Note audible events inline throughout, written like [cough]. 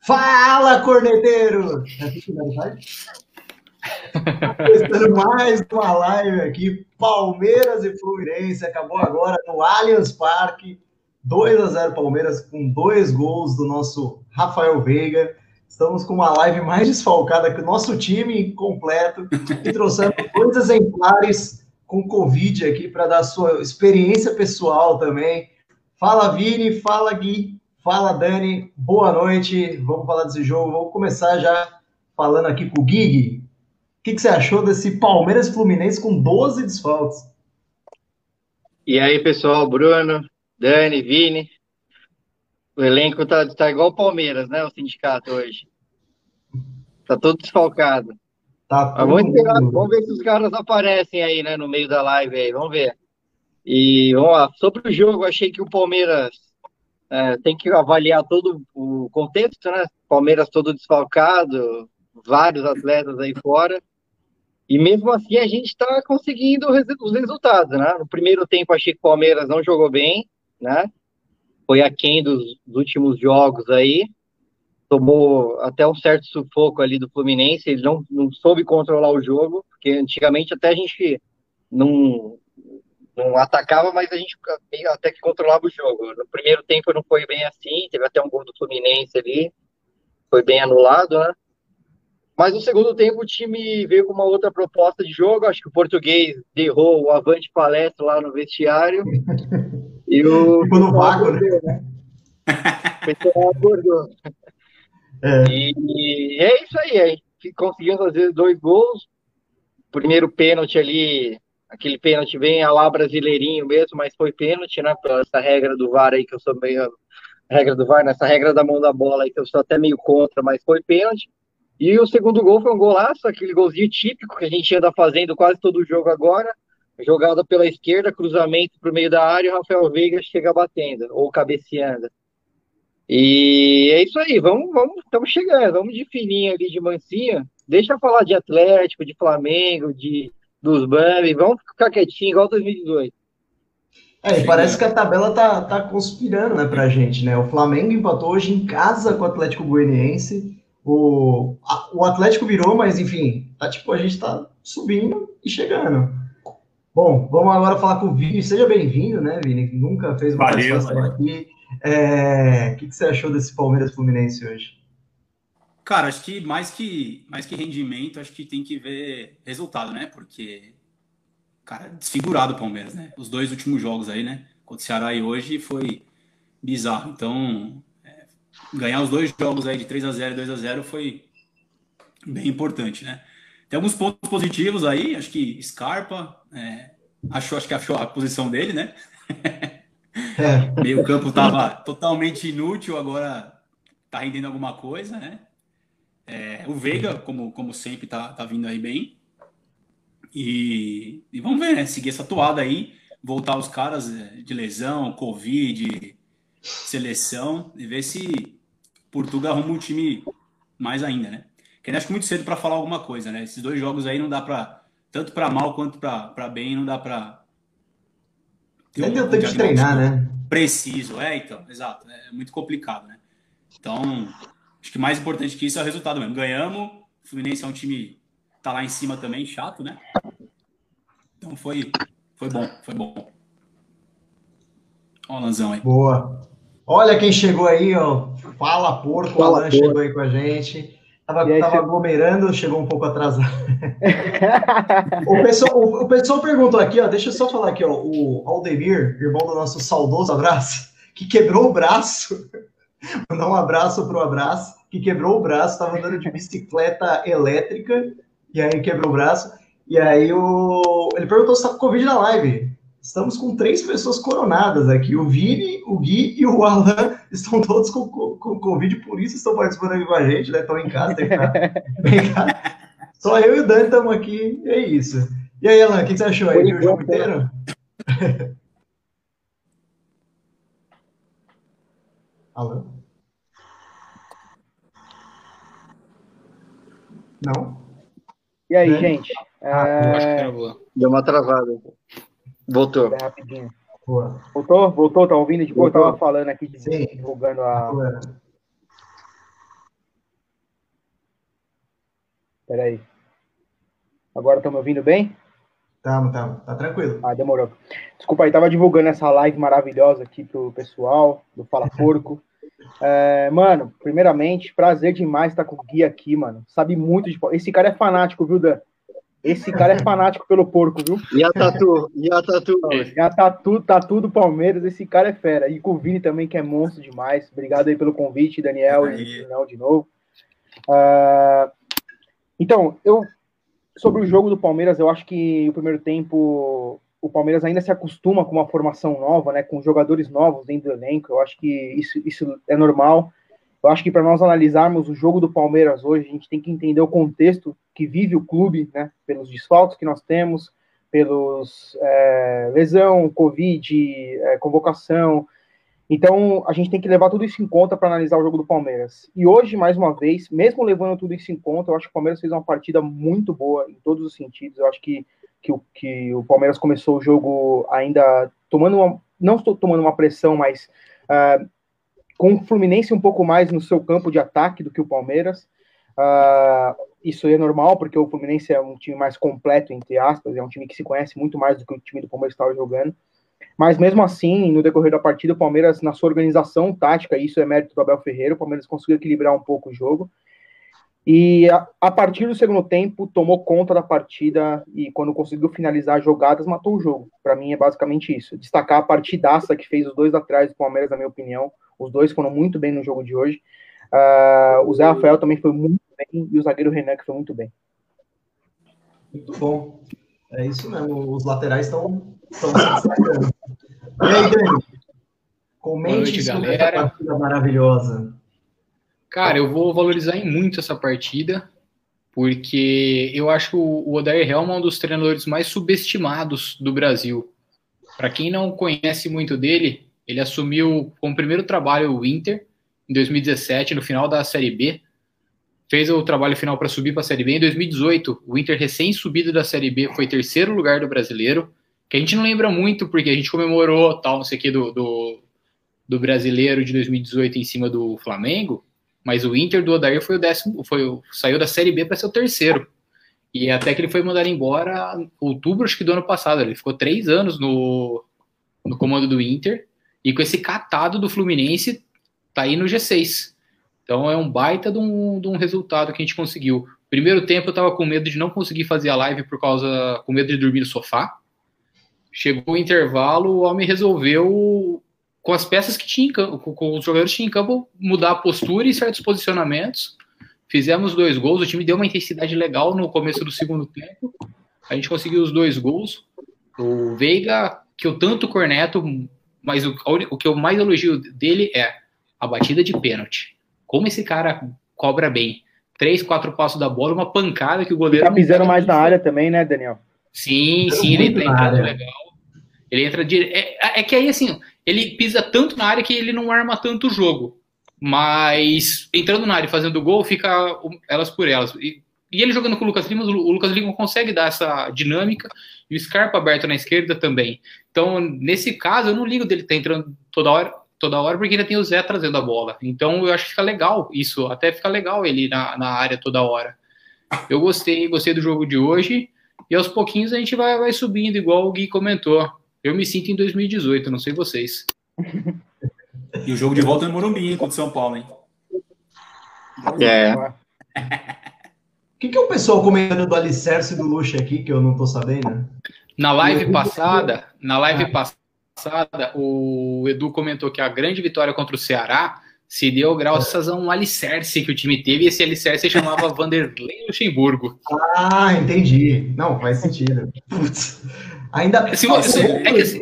Fala, corneteiro! Começando mais uma live aqui, Palmeiras e Fluminense, acabou agora no Allianz Parque, 2 a 0 Palmeiras, com dois gols do nosso Rafael Veiga. Estamos com uma live mais desfalcada que o nosso time completo e trouxemos dois exemplares com Covid aqui para dar sua experiência pessoal também. Fala, Vini, fala, Gui. Fala, Dani. Boa noite. Vamos falar desse jogo. Vamos começar já falando aqui com o Gui. O que, que você achou desse Palmeiras Fluminense com 12 desfalques? E aí, pessoal, Bruno, Dani, Vini. O elenco tá, tá igual o Palmeiras, né? O sindicato hoje. Tá todo desfalcado. Tá vamos, esperar, vamos ver se os caras aparecem aí, né? No meio da live aí. Vamos ver. E vamos lá. Sobre o jogo, achei que o Palmeiras é, tem que avaliar todo o contexto, né? Palmeiras todo desfalcado, vários atletas aí fora. E mesmo assim a gente está conseguindo os resultados, né? No primeiro tempo achei que o Palmeiras não jogou bem, né? Foi aquém dos, dos últimos jogos aí. Tomou até um certo sufoco ali do Fluminense, ele não, não soube controlar o jogo, porque antigamente até a gente não, não atacava, mas a gente até que controlava o jogo. No primeiro tempo não foi bem assim, teve até um gol do Fluminense ali, foi bem anulado, né? Mas no segundo tempo o time veio com uma outra proposta de jogo, acho que o português derrou o avante palestra lá no vestiário. [laughs] e o Ficou no vácuo, né? [laughs] O acordou. É. E, e é isso aí, aí conseguimos fazer dois gols. Primeiro pênalti ali aquele pênalti bem a lá brasileirinho mesmo, mas foi pênalti, né? Pela essa regra do VAR aí que eu sou meio. Regra do VAR, nessa regra da mão da bola aí que eu sou até meio contra, mas foi pênalti. E o segundo gol foi um golaço, aquele golzinho típico que a gente anda fazendo quase todo jogo agora. Jogada pela esquerda, cruzamento para o meio da área, o Rafael Veiga chega batendo, ou cabeceando. E é isso aí, vamos, vamos, estamos chegando, vamos de fininho ali, de mansinha. Deixa eu falar de Atlético, de Flamengo, de dos Bambi, vamos ficar quietinho igual 2018. É, e parece que a tabela tá, tá conspirando, né, pra gente, né? O Flamengo empatou hoje em casa com o Atlético Goianiense. O, a, o Atlético virou, mas enfim, tá tipo, a gente tá subindo e chegando. Bom, vamos agora falar com o Vini. Seja bem-vindo, né, Vini? Que nunca fez uma valeu, participação aqui. É, o que, que você achou desse Palmeiras Fluminense hoje? Cara, acho que mais que mais que rendimento, acho que tem que ver resultado, né? Porque, cara, desfigurado o Palmeiras, né? Os dois últimos jogos aí, né? Contra o Ceará e hoje foi bizarro. Então, é, ganhar os dois jogos aí de 3 a 0 e 2 a 0 foi bem importante, né? Tem alguns pontos positivos aí, acho que Scarpa é, achou, acho que achou a posição dele, né? É. [laughs] Meio campo tava totalmente inútil, agora tá rendendo alguma coisa, né? É, o Veiga, como, como sempre, tá, tá vindo aí bem. E, e vamos ver, né? Seguir essa toada aí, voltar os caras é, de lesão, Covid, seleção, e ver se Portugal arruma um time mais ainda, né? Que acho muito cedo para falar alguma coisa, né? Esses dois jogos aí não dá para tanto para mal quanto para bem, não dá para Nem deu tempo de treinar, né? Preciso, é, então, exato. É muito complicado, né? Então, Acho que mais importante que isso é o resultado mesmo. Ganhamos, o Fluminense é um time que tá lá em cima também, chato, né? Então foi, foi bom, foi bom. Ó o Lanzão aí. Boa. Olha quem chegou aí, ó. Fala porco, Fala, o Alan porco. chegou aí com a gente. Tava, aí, tava aglomerando, chegou um pouco atrasado. [laughs] o, pessoal, o, o, pessoal perguntou aqui, ó. Deixa eu só falar aqui, ó. O Aldemir, irmão do nosso saudoso abraço, que quebrou o braço Mandar um abraço pro abraço, que quebrou o braço, estava andando de bicicleta elétrica, e aí quebrou o braço. E aí o... ele perguntou se tá com Covid na live. estamos com três pessoas coronadas aqui. O Vini, o Gui e o Alan estão todos com, com, com Covid, por isso estão participando aqui com a gente, né? Estão em casa, tem que Só eu e o Dani estamos aqui, é isso. E aí, Alan, o que, você achou aí? Viu o jogo inteiro? [laughs] Alan? Não? E aí, é. gente? É... Deu uma travada. Voltou. É rapidinho. Boa. Voltou? Voltou? Tá ouvindo? Tipo, eu tava falando aqui, Sim. divulgando a. Peraí. Agora estão me ouvindo bem? Tá, tá, tá tranquilo. Ah, demorou. Desculpa aí, tava divulgando essa live maravilhosa aqui pro pessoal do Fala [laughs] Porco. É, mano, primeiramente, prazer demais estar com o Gui aqui, mano. Sabe muito de. Esse cara é fanático, viu, Dan? Esse cara é fanático pelo porco, viu? E a Tatu? E a Tatu? E a Tatu, Tatu do Palmeiras, esse cara é fera. E com o Vini também, que é monstro demais. Obrigado aí pelo convite, Daniel e Daniel de novo. Uh, então, eu sobre o jogo do Palmeiras, eu acho que o primeiro tempo o Palmeiras ainda se acostuma com uma formação nova, né, com jogadores novos dentro do elenco. Eu acho que isso, isso é normal. Eu acho que para nós analisarmos o jogo do Palmeiras hoje, a gente tem que entender o contexto que vive o clube, né, pelos desfalques que nós temos, pelos é, lesão, Covid, é, convocação. Então, a gente tem que levar tudo isso em conta para analisar o jogo do Palmeiras. E hoje, mais uma vez, mesmo levando tudo isso em conta, eu acho que o Palmeiras fez uma partida muito boa em todos os sentidos. Eu acho que que que o Palmeiras começou o jogo ainda tomando uma, não estou tomando uma pressão, mas uh, com o Fluminense um pouco mais no seu campo de ataque do que o Palmeiras. Uh, isso é normal, porque o Fluminense é um time mais completo, entre aspas, é um time que se conhece muito mais do que o time do Palmeiras estava jogando. Mas mesmo assim, no decorrer da partida, o Palmeiras, na sua organização tática, isso é mérito do Abel Ferreira, o Palmeiras conseguiu equilibrar um pouco o jogo. E a, a, partir do segundo tempo, tomou conta da partida e quando conseguiu finalizar jogadas, matou o jogo. Para mim é basicamente isso. Destacar a partidaça que fez os dois atrás do Palmeiras, na minha opinião. Os dois foram muito bem no jogo de hoje. Uh, o Zé Rafael também foi muito bem e o zagueiro Renan que foi muito bem. Muito bom. É isso mesmo. Os laterais estão se destacando. E aí, Dani? Comente sobre essa partida maravilhosa. Cara, eu vou valorizar em muito essa partida, porque eu acho que o Odair é um dos treinadores mais subestimados do Brasil. Para quem não conhece muito dele, ele assumiu como primeiro trabalho o Inter em 2017, no final da Série B. Fez o trabalho final para subir para a Série B. Em 2018, o Inter recém-subido da Série B foi terceiro lugar do brasileiro, que a gente não lembra muito, porque a gente comemorou tal, não sei o que, do, do, do brasileiro de 2018 em cima do Flamengo. Mas o Inter do Odair foi o décimo, foi o, saiu da Série B para ser o terceiro. E até que ele foi mandado embora em outubro, acho que do ano passado. Ele ficou três anos no, no comando do Inter. E com esse catado do Fluminense, tá aí no G6. Então é um baita de um, de um resultado que a gente conseguiu. Primeiro tempo eu tava com medo de não conseguir fazer a live por causa. com medo de dormir no sofá. Chegou o intervalo, o homem resolveu com as peças que tinha em campo, com os jogadores que tinha em campo, mudar a postura e certos posicionamentos. Fizemos dois gols, o time deu uma intensidade legal no começo do segundo tempo. A gente conseguiu os dois gols. O Veiga, que eu tanto corneto, mas o, o que eu mais elogio dele é a batida de pênalti. Como esse cara cobra bem. Três, quatro passos da bola, uma pancada que o goleiro. Tá pisando mais na área também, né, Daniel? Sim, sim, ele tá entrando legal. Ele entra de. É, é que aí, assim, ele pisa tanto na área que ele não arma tanto o jogo. Mas entrando na área e fazendo gol, fica elas por elas. E, e ele jogando com o Lucas Lima, o Lucas Lima consegue dar essa dinâmica e o Scarpa aberto na esquerda também. Então, nesse caso, eu não ligo dele estar entrando toda hora, toda hora, porque ainda tem o Zé trazendo a bola. Então, eu acho que fica legal isso, até fica legal ele na, na área toda hora. Eu gostei, gostei do jogo de hoje, e aos pouquinhos a gente vai, vai subindo, igual o Gui comentou. Eu me sinto em 2018, não sei vocês. E o jogo de volta é no Morumbi, hein, contra o São Paulo, hein? É. O que, que é o pessoal comentando do alicerce do luxo aqui, que eu não tô sabendo? Na live passada, na live ah. passada, o Edu comentou que a grande vitória contra o Ceará se deu graças a um alicerce que o time teve, e esse alicerce chamava [laughs] Vanderlei Luxemburgo. Ah, entendi. Não, faz sentido. Putz. [laughs] Ainda Se você, é que, assim,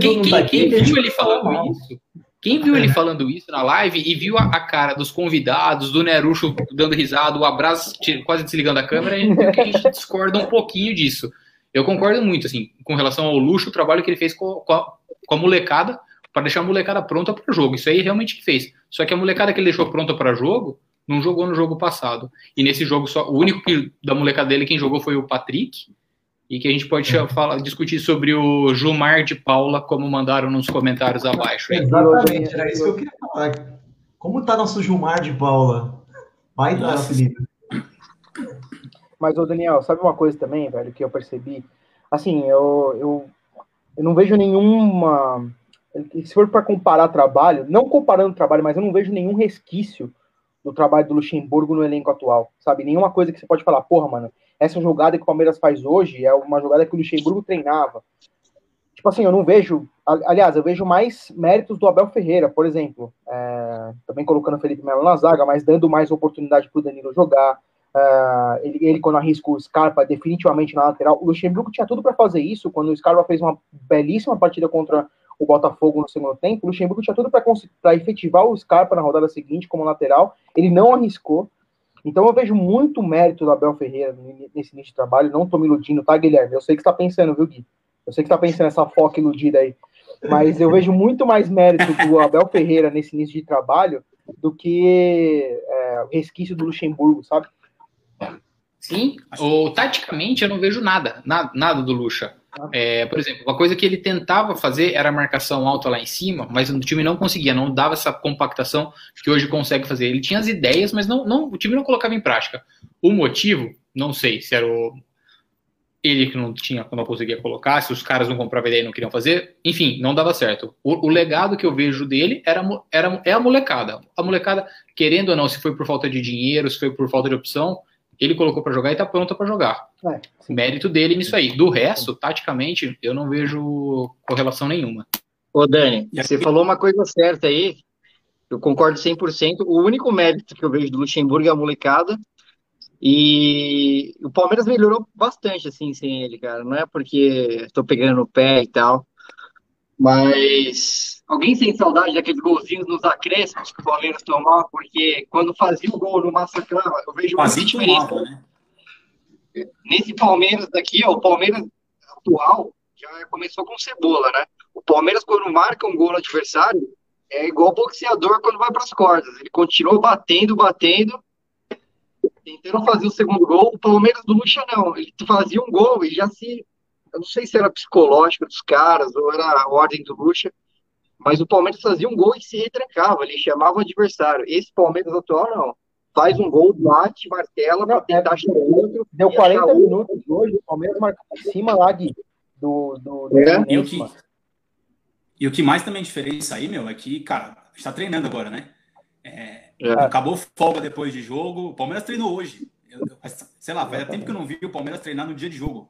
quem, quem, quem viu ele falando isso? Quem viu ele falando isso na live e viu a, a cara dos convidados, do Nerucho dando risada, o abraço quase desligando a câmera, a gente discorda um pouquinho disso. Eu concordo muito, assim, com relação ao luxo, o trabalho que ele fez com, com, a, com a molecada, para deixar a molecada pronta para o jogo. Isso aí realmente que fez. Só que a molecada que ele deixou pronta para jogo, não jogou no jogo passado. E nesse jogo, só o único que, da molecada dele quem jogou foi o Patrick, e que a gente pode falar, discutir sobre o Gilmar de Paula, como mandaram nos comentários abaixo. Hein? Exatamente, era isso que eu queria falar. Como tá nosso Gilmar de Paula? Vai dar, Felipe. Mas, ô Daniel, sabe uma coisa também, velho, que eu percebi? Assim, eu, eu, eu não vejo nenhuma. Se for para comparar trabalho, não comparando trabalho, mas eu não vejo nenhum resquício do trabalho do Luxemburgo no elenco atual, sabe? Nenhuma coisa que você pode falar, porra, mano, essa jogada que o Palmeiras faz hoje é uma jogada que o Luxemburgo treinava. Tipo assim, eu não vejo. Aliás, eu vejo mais méritos do Abel Ferreira, por exemplo. É, também colocando o Felipe Melo na zaga, mas dando mais oportunidade para o Danilo jogar. É, ele, ele, quando arrisca o Scarpa definitivamente na lateral. O Luxemburgo tinha tudo para fazer isso. Quando o Scarpa fez uma belíssima partida contra o Botafogo no segundo tempo, o Luxemburgo tinha tudo para efetivar o Scarpa na rodada seguinte como lateral. Ele não arriscou. Então eu vejo muito mérito do Abel Ferreira nesse início de trabalho. Não tô me iludindo, tá, Guilherme? Eu sei que você tá pensando, viu, Gui? Eu sei que você tá pensando nessa foca iludida aí. Mas eu vejo muito mais mérito do Abel Ferreira nesse início de trabalho do que é, resquício do Luxemburgo, sabe? Sim, ou taticamente eu não vejo nada, nada, nada do Luxa. É, por exemplo, uma coisa que ele tentava fazer era a marcação alta lá em cima, mas o time não conseguia, não dava essa compactação que hoje consegue fazer. Ele tinha as ideias, mas não, não, o time não colocava em prática. O motivo, não sei se era o, ele que não tinha, não conseguia colocar, se os caras não compravam ideia e não queriam fazer, enfim, não dava certo. O, o, legado que eu vejo dele era, era é a molecada. A molecada, querendo ou não, se foi por falta de dinheiro, se foi por falta de opção, ele colocou para jogar e tá pronto para jogar. É, Mérito dele nisso aí. Do resto, taticamente, eu não vejo correlação nenhuma. Ô, Dani, você falou uma coisa certa aí, eu concordo 100%. O único mérito que eu vejo do Luxemburgo é a molecada. E o Palmeiras melhorou bastante, assim, sem ele, cara. Não é porque estou pegando no pé e tal. Mas alguém tem saudade daqueles golzinhos nos acréscimos que o Palmeiras tomava? Porque quando fazia o gol no massacrava, eu vejo uma diferença. Tomava, né? Nesse Palmeiras daqui, ó, o Palmeiras atual já começou com cebola, né? O Palmeiras, quando marca um gol no adversário, é igual boxeador quando vai para as cordas. Ele continua batendo, batendo, tentando fazer o segundo gol. O Palmeiras do Lucha não. Ele fazia um gol e já se eu não sei se era psicológico dos caras ou era a ordem do Lucha, mas o Palmeiras fazia um gol e se retrancava, ele chamava o adversário. Esse Palmeiras atual não. Faz um gol, bate, martela tentar é, achar outro. Deu 40 minutos outro. hoje, o Palmeiras marcou em cima lá, Gui, do. do, do é. e, o que, e o que mais também diferença aí, meu, é que, cara, está treinando agora, né? É, é. Acabou folga depois de jogo. O Palmeiras treinou hoje. Eu, sei lá, faz tempo que eu não vi o Palmeiras treinar no dia de jogo.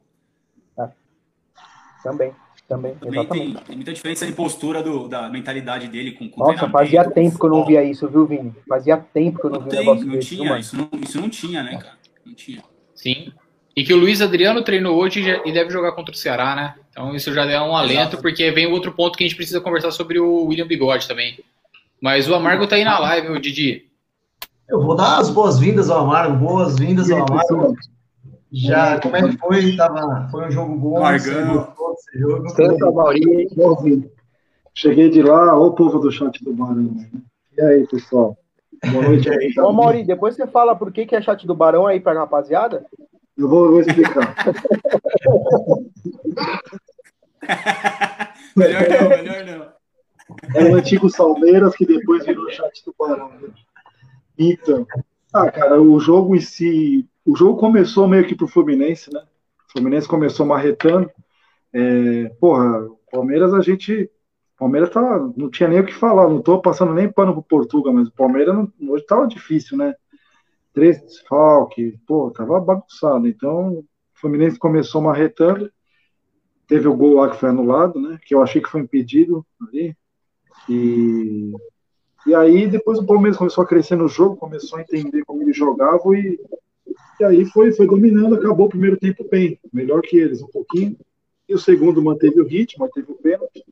Também, também. Também tem, tem, muita diferença de postura do, da mentalidade dele com, com Nossa, fazia tempo que eu não via isso, viu, Vini? Fazia tempo que eu não, não via tem, negócio não desse, tinha, isso não, isso não tinha, né, cara? Não tinha. Sim. E que o Luiz Adriano treinou hoje e deve jogar contra o Ceará, né? Então isso já é um alento, Exato. porque vem outro ponto que a gente precisa conversar sobre o William Bigode também. Mas o Amargo tá aí na live, o Didi. Eu vou dar as boas-vindas ao Amargo, boas-vindas ao Amargo. Já, como é que foi? Tava, foi um jogo bom. Margão. Esse jogo. Santa Maria, Cheguei de lá, ô povo do chat do Barão. E aí, pessoal? Boa noite aí. Ô, Mauri, depois você fala por que, que é chat do Barão aí pra rapaziada? Eu vou, vou explicar. [laughs] melhor não, melhor não. É o antigo Salmeiras que depois virou chat do Barão. Né? Então, ah, cara, o jogo em si o jogo começou meio que pro Fluminense, né? O Fluminense começou marretando. É, porra, o Palmeiras a gente. O Palmeiras tá, não tinha nem o que falar, não tô passando nem pano pro Portugal, mas o Palmeiras não, hoje tava difícil, né? Três desfalques, pô, tava bagunçado. Então, o Fluminense começou marretando. Teve o gol lá que foi anulado, né? Que eu achei que foi impedido ali. E, e aí depois o Palmeiras começou a crescer no jogo, começou a entender como ele jogava e e aí foi, foi dominando, acabou o primeiro tempo bem, melhor que eles um pouquinho. e o segundo manteve o ritmo, manteve o pênalti.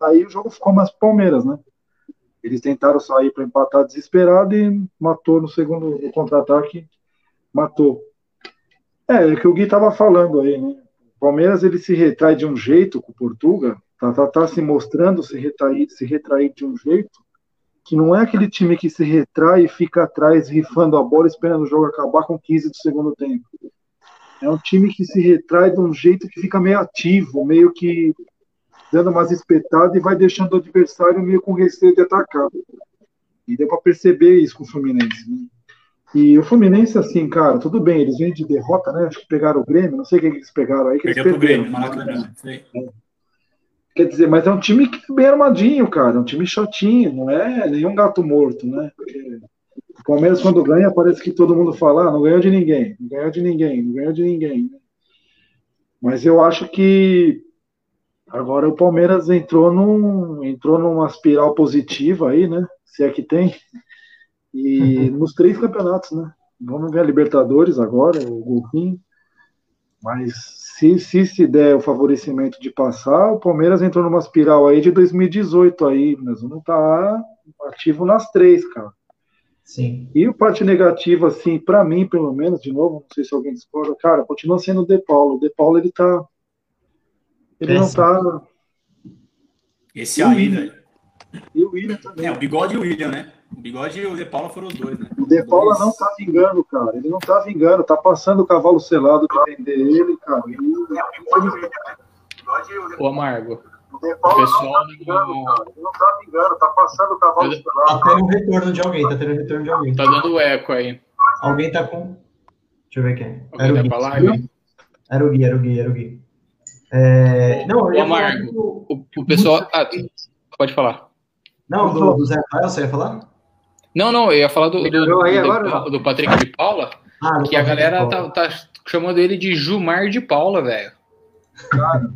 Aí o jogo ficou mais Palmeiras, né? Eles tentaram sair para empatar desesperado e matou no segundo contra-ataque, matou. É, é que o Gui estava falando aí, né? O Palmeiras ele se retrai de um jeito com o Portuga, tá, tá, tá se mostrando se retrair, se retrair de um jeito que não é aquele time que se retrai e fica atrás rifando a bola esperando o jogo acabar com 15 do segundo tempo. É um time que se retrai de um jeito que fica meio ativo, meio que dando umas espetadas e vai deixando o adversário meio com receio de atacar. E deu para perceber isso com o Fluminense. Né? E o Fluminense, assim, cara, tudo bem, eles vêm de derrota, né? Acho que pegaram o Grêmio, não sei quem que eles pegaram aí. Que eles perderam. Grêmio, Maracanã. Quer dizer, mas é um time que é bem armadinho, cara. É um time chatinho, não é nenhum gato morto, né? Porque o Palmeiras, quando ganha, parece que todo mundo fala, ah, não ganhou de ninguém, não ganhou de ninguém, não ganhou de ninguém. Mas eu acho que agora o Palmeiras entrou, num, entrou numa espiral positiva aí, né? Se é que tem. E nos três campeonatos, né? Vamos ver a Libertadores agora, o Golfinho. Mas se, se se der o favorecimento de passar, o Palmeiras entrou numa espiral aí de 2018 aí, mas não tá ativo nas três, cara. Sim. E o parte negativa, assim, para mim, pelo menos, de novo, não sei se alguém discorda, cara, continua sendo o De Paulo. O De Paulo, ele tá. Ele não tá. Esse aí, velho. E o William também. É, o Bigode e o William, né? O Bigode e o De Paula foram os dois, né? O De Paula Dois- não tá vingando, cara. Ele não tá vingando. Tá passando o cavalo selado pra vender ele, cara. Ele- Ô, Amargo, O De o Paula pessoal não tá vingando, cara. Ele não tá vingando. Tá passando o cavalo Eu- Tá selado. tendo um retorno de alguém, tá tendo um retorno de alguém. tá dando eco aí. Alguém tá com. Deixa eu ver quem. Alguém Era o tá Gui. pra live? Era o Gui, era o Gui, era o Gui. É, Não, eu Ô, ia falar Amargo, do- O, o pessoal. Ah, pode falar. Não, do, do Zé Rafael, você ia falar? Não, não, eu ia falar do, do, aí do- agora? do Patrick de Paula, Ah, do que a galera tá, tá chamando ele de Jumar de Paula, velho. Tá.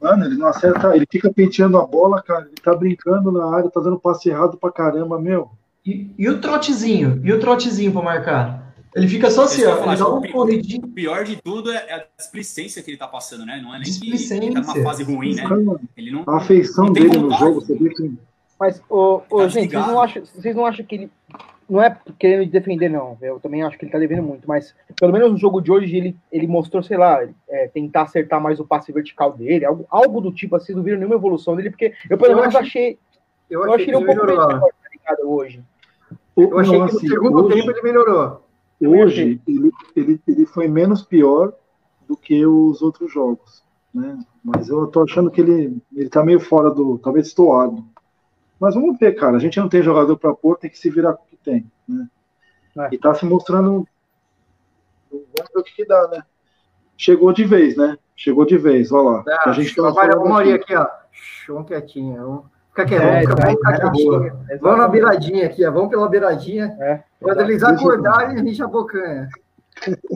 Mano, ele não acerta. Ele fica penteando a bola, cara. Ele tá brincando na área, tá dando passe errado pra caramba, meu. E, e o trotezinho? E o trotezinho pra marcar? Ele fica só assim, ó. Ele dá um corridinho. O pior de tudo é a displicência que ele tá passando, né? Não é nem que ele tá numa fase ruim, né? Cara, Ele não. a afeição não dele no jogo, você vê que. Mas, ô, ô, Tá gente, vocês não, acham, vocês não acham que ele. Não é querendo defender, não. Eu também acho que ele tá devendo muito, mas pelo menos no jogo de hoje ele, ele mostrou, sei lá, é, tentar acertar mais o passe vertical dele, algo, algo do tipo assim, não viram nenhuma evolução dele, porque eu pelo Eu menos acho- achei. Eu Eu achei ele um pouco melhor, tá ligado, hoje. Eu achei Não, que no assim, segundo hoje- tempo ele melhorou. Hoje, ele, ele, ele foi menos pior do que os outros jogos, né? Mas eu tô achando que ele, ele tá meio fora do. talvez estourado. Mas vamos ver, cara. A gente não tem jogador pra pôr, tem que se virar com o que tem, né? É. E tá se mostrando. Vamos ver o que, que dá, né? Chegou de vez, né? Chegou de vez, olha lá. Ah, a gente tá trabalha uma horinha aqui. ó. Vamos quietinho. Vamos ficar quietinho. É, vamos ficar, vai, vamos ficar vai na quietinho. boa. Vamos na beiradinha aqui, ó. Vamos pela beiradinha. É, Quando eles acordarem, a gente abocanha.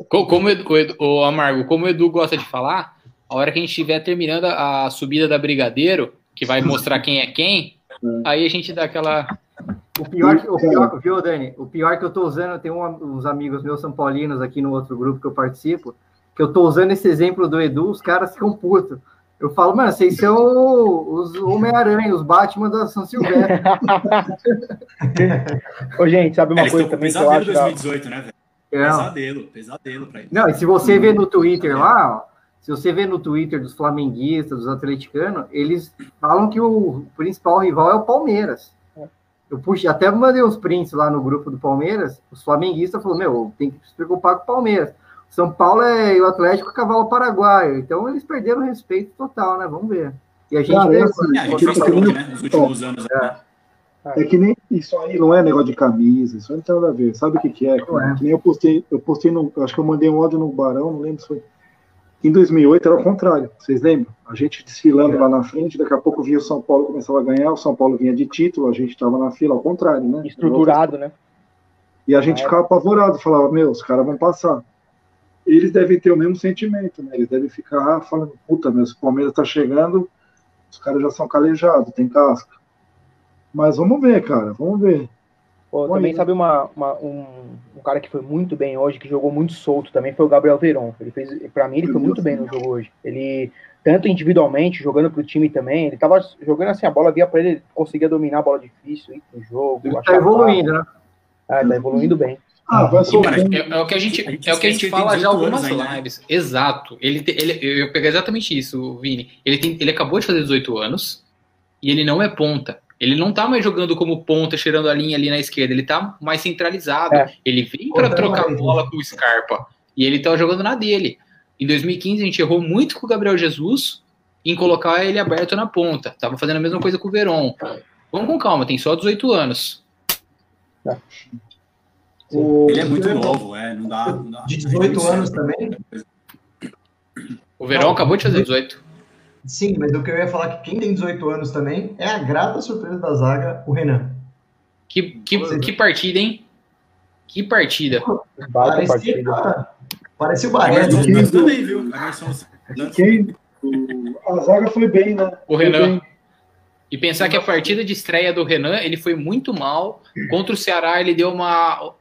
Co- Como o, Edu, o, Edu- o Amargo, como o Edu gosta de falar, a hora que a gente estiver terminando a, a subida da Brigadeiro, que vai mostrar quem é quem, aí a gente dá aquela. O pior, que- o pior, viu, Dani? O pior que eu tô usando, tem um, uns amigos meus são paulinos aqui no outro grupo que eu participo, que eu tô usando esse exemplo do Edu, os caras ficam putos. Eu falo, mano, vocês são os Homem-Aranha, os Batman da São Silvestre. [laughs] Ô, gente, sabe É, uma eles coisa também que eu pesadelo acho. da- 2018, né, velho? Pesadelo, pesadelo pra eles. não, e se você vê no Twitter lá, ó, se você vê no Twitter dos flamenguistas, dos atleticanos, eles falam que o principal rival é o Palmeiras. Eu puxei, até mandei os prints lá no grupo do Palmeiras, os flamenguistas falaram, meu, tem que se preocupar com o Palmeiras. São Paulo é e o Atlético é cavalo paraguaio. Então eles perderam o respeito total, né? Vamos ver. E a gente Cara, é vê- assim, É, a gente porque fez que truque, nem- né? Nos últimos anos. né? É que nem isso aí não é negócio de camisa, isso aí não tem nada a ver. Sabe o que, que é? é. Que nem eu postei, eu postei no. Acho que eu mandei um áudio no Barão, não lembro se foi. Em 2008 era o contrário, vocês lembram? A gente desfilando lá na frente, daqui a pouco vinha o São Paulo começava a ganhar, o São Paulo vinha de título, a gente estava na fila, ao contrário, né? Estruturado, né? E a gente É. ficava apavorado, falava, meu, os caras vão passar. Eles devem ter o mesmo sentimento, né? Eles devem ficar falando, puta, meu, se o Palmeiras tá chegando, os caras já são calejados, tem casca. Mas vamos ver, cara, vamos ver. Pô, também sabe uma, uma um, um, cara que foi muito bem hoje, que jogou muito solto também, foi o Gabriel Veron. Ele fez, para mim, ele foi muito bem no jogo hoje. Ele, tanto individualmente, jogando pro time também, ele tava jogando assim, a bola via para ele, ele conseguia dominar a bola difícil no jogo. Ele tá evoluindo, né? É, tá evoluindo bem. Ah, vai é, é, o que a gente, é o que a gente fala já algumas lives. Né? Exato. Ele, ele, eu peguei exatamente isso, Vini. Ele, tem, ele acabou de fazer 18 anos e ele não é ponta. Ele não tá mais jogando como ponta, cheirando a linha ali na esquerda. Ele tá mais centralizado. É. Ele vem para trocar bola com o Scarpa. E ele tá jogando na dele. Em 2015, a gente errou muito com o Gabriel Jesus em colocar ele aberto na ponta. Tava fazendo a mesma coisa com o Veron. Vamos com calma, tem só 18 anos. É. O... Ele é muito novo, é, não dá. Não dá de 18 anos também? O Verão não, acabou de fazer 18. Sim, mas o que eu ia falar é que quem tem 18 anos também é a grata surpresa da zaga, o Renan. Que, que, que partida, hein? Que partida. Parecia, partida. Parecia o Barreto. também, viu? Quem, a zaga foi bem, né? O Renan. E pensar que a partida de estreia do Renan, ele foi muito mal. Contra o Ceará, ele deu uma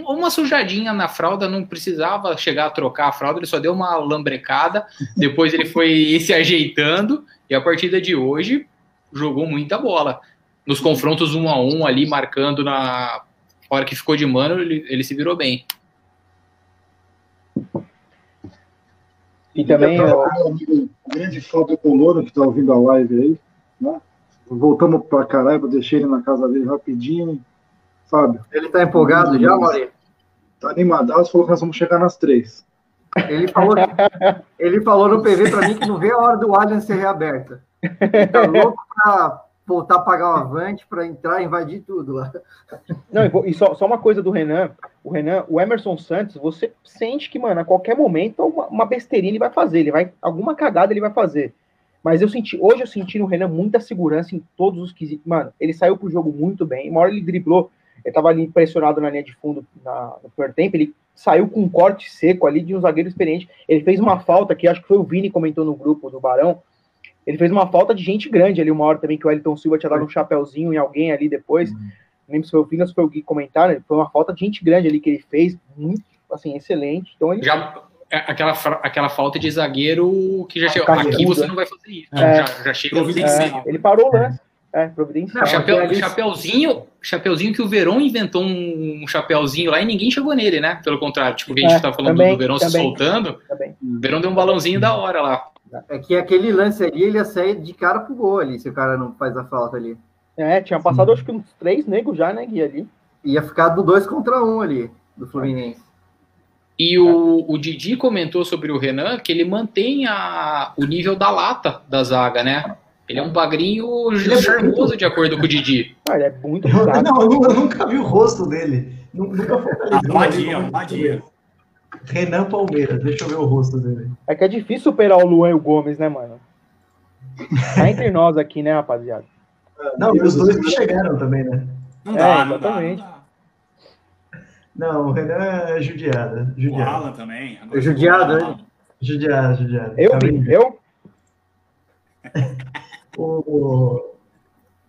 uma sujadinha na fralda, não precisava chegar a trocar a fralda, ele só deu uma lambrecada, [laughs] depois ele foi se ajeitando, e a partida de hoje jogou muita bola. Nos confrontos um a um ali, marcando na hora que ficou de mano, ele, ele se virou bem. E também o grande Fábio Coloro que está ouvindo a live aí, né? Voltamos para Caraiba, deixei ele na casa dele rapidinho, Fábio. Ele tá empolgado já, Maurício? Tá animadaço, falou que nós vamos chegar nas três. Ele falou, [laughs] ele falou no PV para mim que não vê a hora do Allianz ser reaberta. Ele tá louco para voltar a pagar o avante para entrar e invadir tudo lá. Não, e só, só uma coisa do Renan. O Renan, o Emerson Santos, você sente que, mano, a qualquer momento uma, uma besteirinha ele vai fazer, ele vai alguma cagada ele vai fazer. Mas eu senti, hoje eu senti no Renan muita segurança em todos os quesitos. Mano, ele saiu pro jogo muito bem. Uma hora ele driblou ele estava ali pressionado na linha de fundo na, no primeiro tempo, ele saiu com um corte seco ali de um zagueiro experiente. Ele fez uma falta que acho que foi o Vini comentou no grupo do Barão. Ele fez uma falta de gente grande ali, uma hora também que o Elton Silva tinha dado um chapéuzinho em alguém ali depois. Uhum. Não lembro se foi o Vini ou se foi o Gui comentar, né? Foi uma falta de gente grande ali que ele fez, muito, assim, excelente. Então ele. Já, é, aquela, aquela falta de zagueiro que já chegou. Aqui você não vai fazer isso. É, já, já chega é, Ele parou o lance. É, providencial. Chapéu, chapeuzinho, chapeuzinho que o Verón inventou um, chapeuzinho lá e ninguém chegou nele, né? Pelo contrário, tipo, que a gente é, tá falando também, do Verón se soltando, também. o Verón deu um balãozinho da hora lá. É que aquele lance ali, ele ia sair de cara pro gol ali, se o cara não faz a falta ali. É, tinha passado Sim. acho que uns três negros já, né, Gui, ali. Ia ficar do dois contra um ali, do Fluminense. E o, o Didi comentou sobre o Renan que ele mantém a, o nível da lata da zaga, né? Ele é um bagrinho ele é charmoso, de acordo com o Didi. Ah, ele é muito eu, Não, eu, eu, nunca vi o rosto dele. Nunca focalizou. Ah, Badia, Renan Palmeiras, deixa eu ver o rosto dele. É que é difícil superar o Luan e o Gomes, né, mano? Tá entre nós aqui, né, rapaziada? Não, e os dois que chegaram também, né? Não dá, é, exatamente. Não, não, o Renan é judiada. judiada. O Alan também. É judiado, né? Judiado, judiado. Eu, eu? [laughs] O,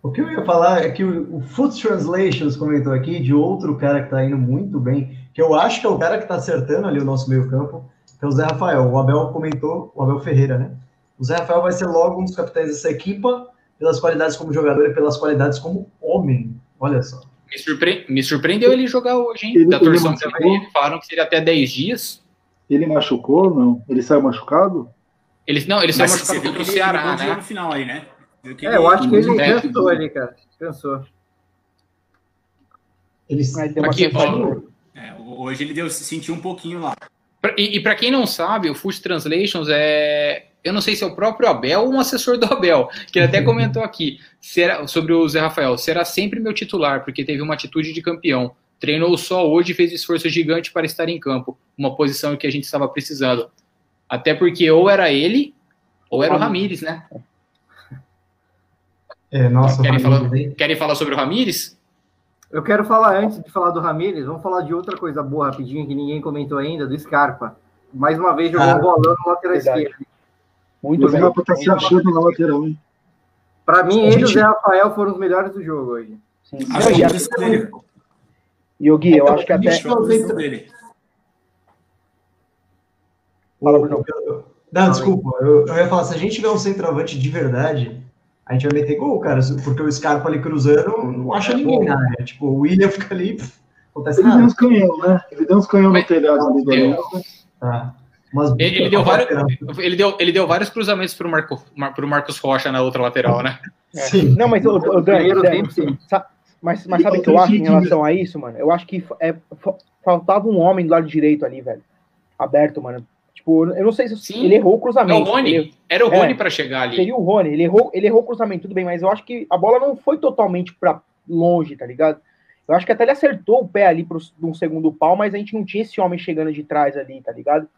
o que eu ia falar é que o, o Foot Translations comentou aqui de outro cara que está indo muito bem, que eu acho que é o cara que está acertando ali o nosso meio-campo, que é o Zé Rafael. O Abel comentou, o Abel Ferreira, né? O Zé Rafael vai ser logo um dos capitães dessa equipa, pelas qualidades como jogador e pelas qualidades como homem. Olha só. Me, surpre... Me surpreendeu ele jogar hoje, hein? Ele, da torção que ele falaram que seria até 10 dias. Ele machucou, não? Ele saiu machucado? Ele, não, ele saiu machucado contra o Ceará, né? No final aí, né? É, eu acho que ele cansou ali, cara. Cansou. Ele, Aqui, ó, é, hoje ele deu, sentiu um pouquinho lá. E, e para quem não sabe, o Food Translations é. Eu não sei se é o próprio Abel ou um assessor do Abel, que ele até [laughs] comentou aqui será, sobre o Zé Rafael. Será sempre meu titular, porque teve uma atitude de campeão. Treinou só hoje e fez esforço gigante para estar em campo. Uma posição que a gente estava precisando. Até porque ou era ele, ou era o Ramires, né? É, nossa, querem, falar, querem falar sobre o Ramires? Eu quero falar, antes de falar do Ramires, vamos falar de outra coisa boa rapidinho que ninguém comentou ainda, do Scarpa. Mais uma vez jogou ah, um bolão no lateral esquerdo. Muito o Scarpa está se achando na lateral, hein? Para mim, ele e o Zé Rafael foram os melhores do jogo hoje. Sim. A, chance dele, Yogi, eu acho que até. Deixou a posição dele. Fala, Bruno. Não, desculpa, eu, eu ia falar, se a gente tiver um centroavante de verdade, a gente vai meter gol, cara, porque o Scarpa ali cruzando não acha ninguém na área. Tipo, o William fica ali, pff, acontece Ele deu nada. uns canhão, né? Ele deu uns canhão no Mas- telhado ali do Aliança. Tá. Mas, Ele, ele deu vários, ele, deu, ele deu vários cruzamentos pro, Marco, Mar- pro Marcos Rocha na outra lateral, né? [laughs] Sim. Não, mas o, o sa- mas, mas Ele sabe o que eu acho em relação a isso, mano? Eu acho que é, fa- faltava um homem do lado direito ali, velho. Aberto, mano. Tipo, eu não sei se Sim. ele errou o É o cruzamento. Ele- Rony. Era o É. Rony pra chegar ali. Seria o Rony. Ele errou, ele errou o cruzamento, tudo bem, mas eu acho que a bola não foi totalmente pra longe, tá ligado? Eu acho que até ele acertou o pé ali pro um segundo pau, mas a gente não tinha esse homem chegando de trás ali, tá ligado?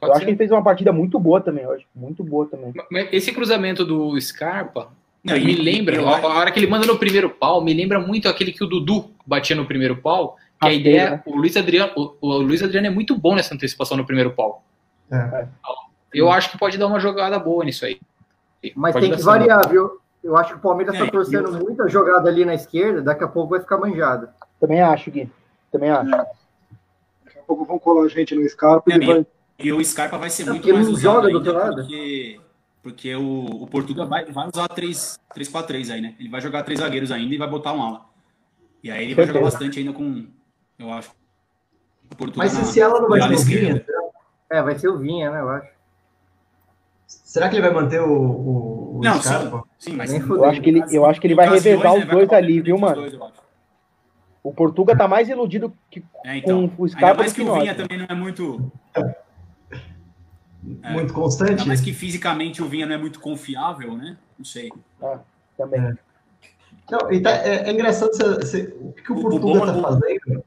Pode eu ser. acho que ele fez uma partida muito boa também hoje. Muito boa também. Mas Esse cruzamento do Scarpa Não, me e- lembra, eu a, a hora que ele manda no primeiro pau, me lembra muito aquele que o Dudu batia no primeiro pau. Que a Rasteiro, ideia, o Luiz Adriano, o, o Luiz Adriano é muito bom nessa antecipação no primeiro pau. É. Eu acho que pode dar uma jogada boa nisso aí. Mas Pode tem que variar, viu? Eu acho que o Palmeiras É, está e torcendo muita jogada ali na esquerda, daqui a pouco vai ficar manjado. Também acho, Gui. Também acho. Daqui a pouco vão colar a gente no Scarpa e É, ele vai. E o Scarpa vai ser É, muito mais usado joga do outro lado. porque, porque o, o Portugal vai, vai usar 3-4-3 aí, né? Ele vai jogar três zagueiros ainda e vai botar um ala. E aí ele vai jogar bastante ainda com, eu acho, o Portugal Mas na- esse ela não vai na É, vai ser o Vinha, né, eu acho. Será que ele vai manter o, o, o Não, Scarpa? sim, sim, mas Nem Eu acho que ele, eu acho que ele vai revezar os né, dois ali, viu, os mano? dois, eu acho. O Portuga tá mais iludido que, É, então. com o Ainda Scarpa mais do que que o nós. Vinha né? também não é muito. É. Muito Ainda constante? mais que fisicamente o Vinha não é muito confiável, né? Não sei. Também. Não, e tá- é, é engraçado se- se- o que, que o O- o Portuga bom- tá fazendo.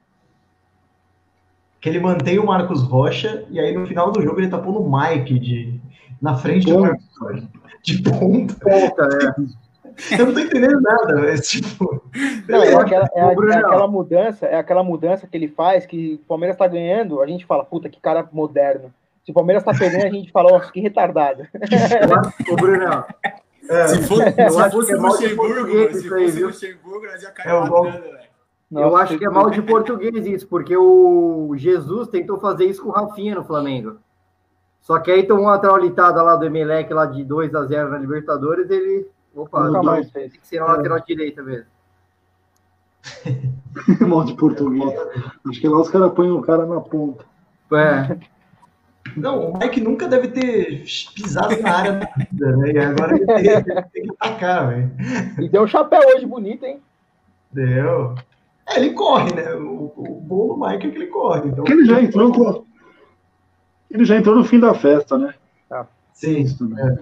Que ele mantém o Marcos Rocha e aí no final do jogo ele tá pondo o Mike de, na frente do. Marcos Rocha. De ponta. Ponta, é. [laughs] Eu não tô entendendo nada, mas tipo. Não, é, aquela, é, é aquela mudança, é aquela mudança que ele faz que o Palmeiras tá ganhando, a gente fala, puta, que cara moderno. Se o Palmeiras tá perdendo, a gente fala, ó, que retardado. Ô, Bruno, É, Se, for, Eu se fosse é o de Luxemburgo, se fosse o? Luxemburgo, nós ia É cair gol. matando, velho. eu Nossa, acho que é mal de português isso, porque o Jesus tentou fazer isso com o Rafinha no Flamengo. Só que aí tomou uma traulitada lá do Emelec, lá de 2 a 0 na Libertadores, ele. Opa, Nunca tem mais fez. que ser na lateral direita mesmo. [laughs] Mal de português. Acho que lá os caras põem o cara na ponta. É, [laughs] Não, o Mike nunca deve ter pisado na área da vida, né? E agora ele tem, ele tem que atacar, velho. E deu um chapéu hoje bonito, hein? Deu. É, ele corre, né? O, o bom do Mike é que ele corre. Então, ele já entrou. com- Ele já entrou no fim da festa, né? Sim. Isso também.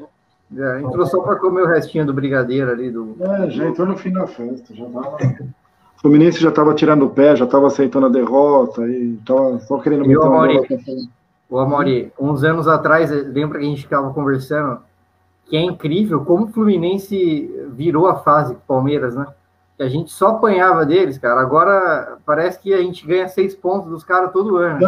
é, entrou só para comer o restinho do brigadeiro ali. Do... É, já entrou no fim da festa. Já tava... O Fluminense já estava tirando o pé, já estava aceitando a derrota e tava só querendo E meter o uma bola pra frente. Ô, Amori, uns anos atrás, lembra que a gente ficava conversando que é incrível como o Fluminense virou a fase com o Palmeiras, né? A gente só apanhava deles, cara. Agora parece que a gente ganha seis pontos dos caras todo ano.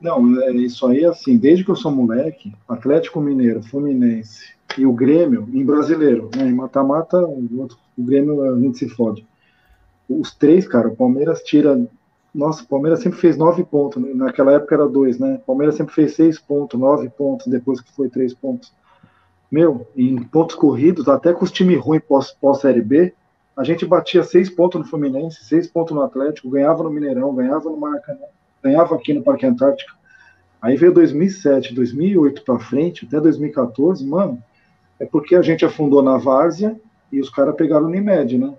Não, não, é isso aí assim, desde que eu sou moleque, Atlético Mineiro, Fluminense e o Grêmio, em brasileiro, né? Em mata-mata, o o Grêmio a gente se fode. Os três, cara, o Palmeiras tira. Nossa, o Palmeiras sempre fez nove pontos. né? Naquela época era dois, né? O Palmeiras sempre fez seis pontos, nove pontos, depois que foi três pontos. Meu, em pontos corridos, até com os times ruins pós- pós-Série B, a gente batia seis pontos no Fluminense, seis pontos no Atlético, ganhava no Mineirão, ganhava no Maracanã, ganhava aqui no Parque Antártica. Aí veio 2007, 2008 para frente, até 2014, mano, é porque a gente afundou na várzea e os caras pegaram o Unimed, né?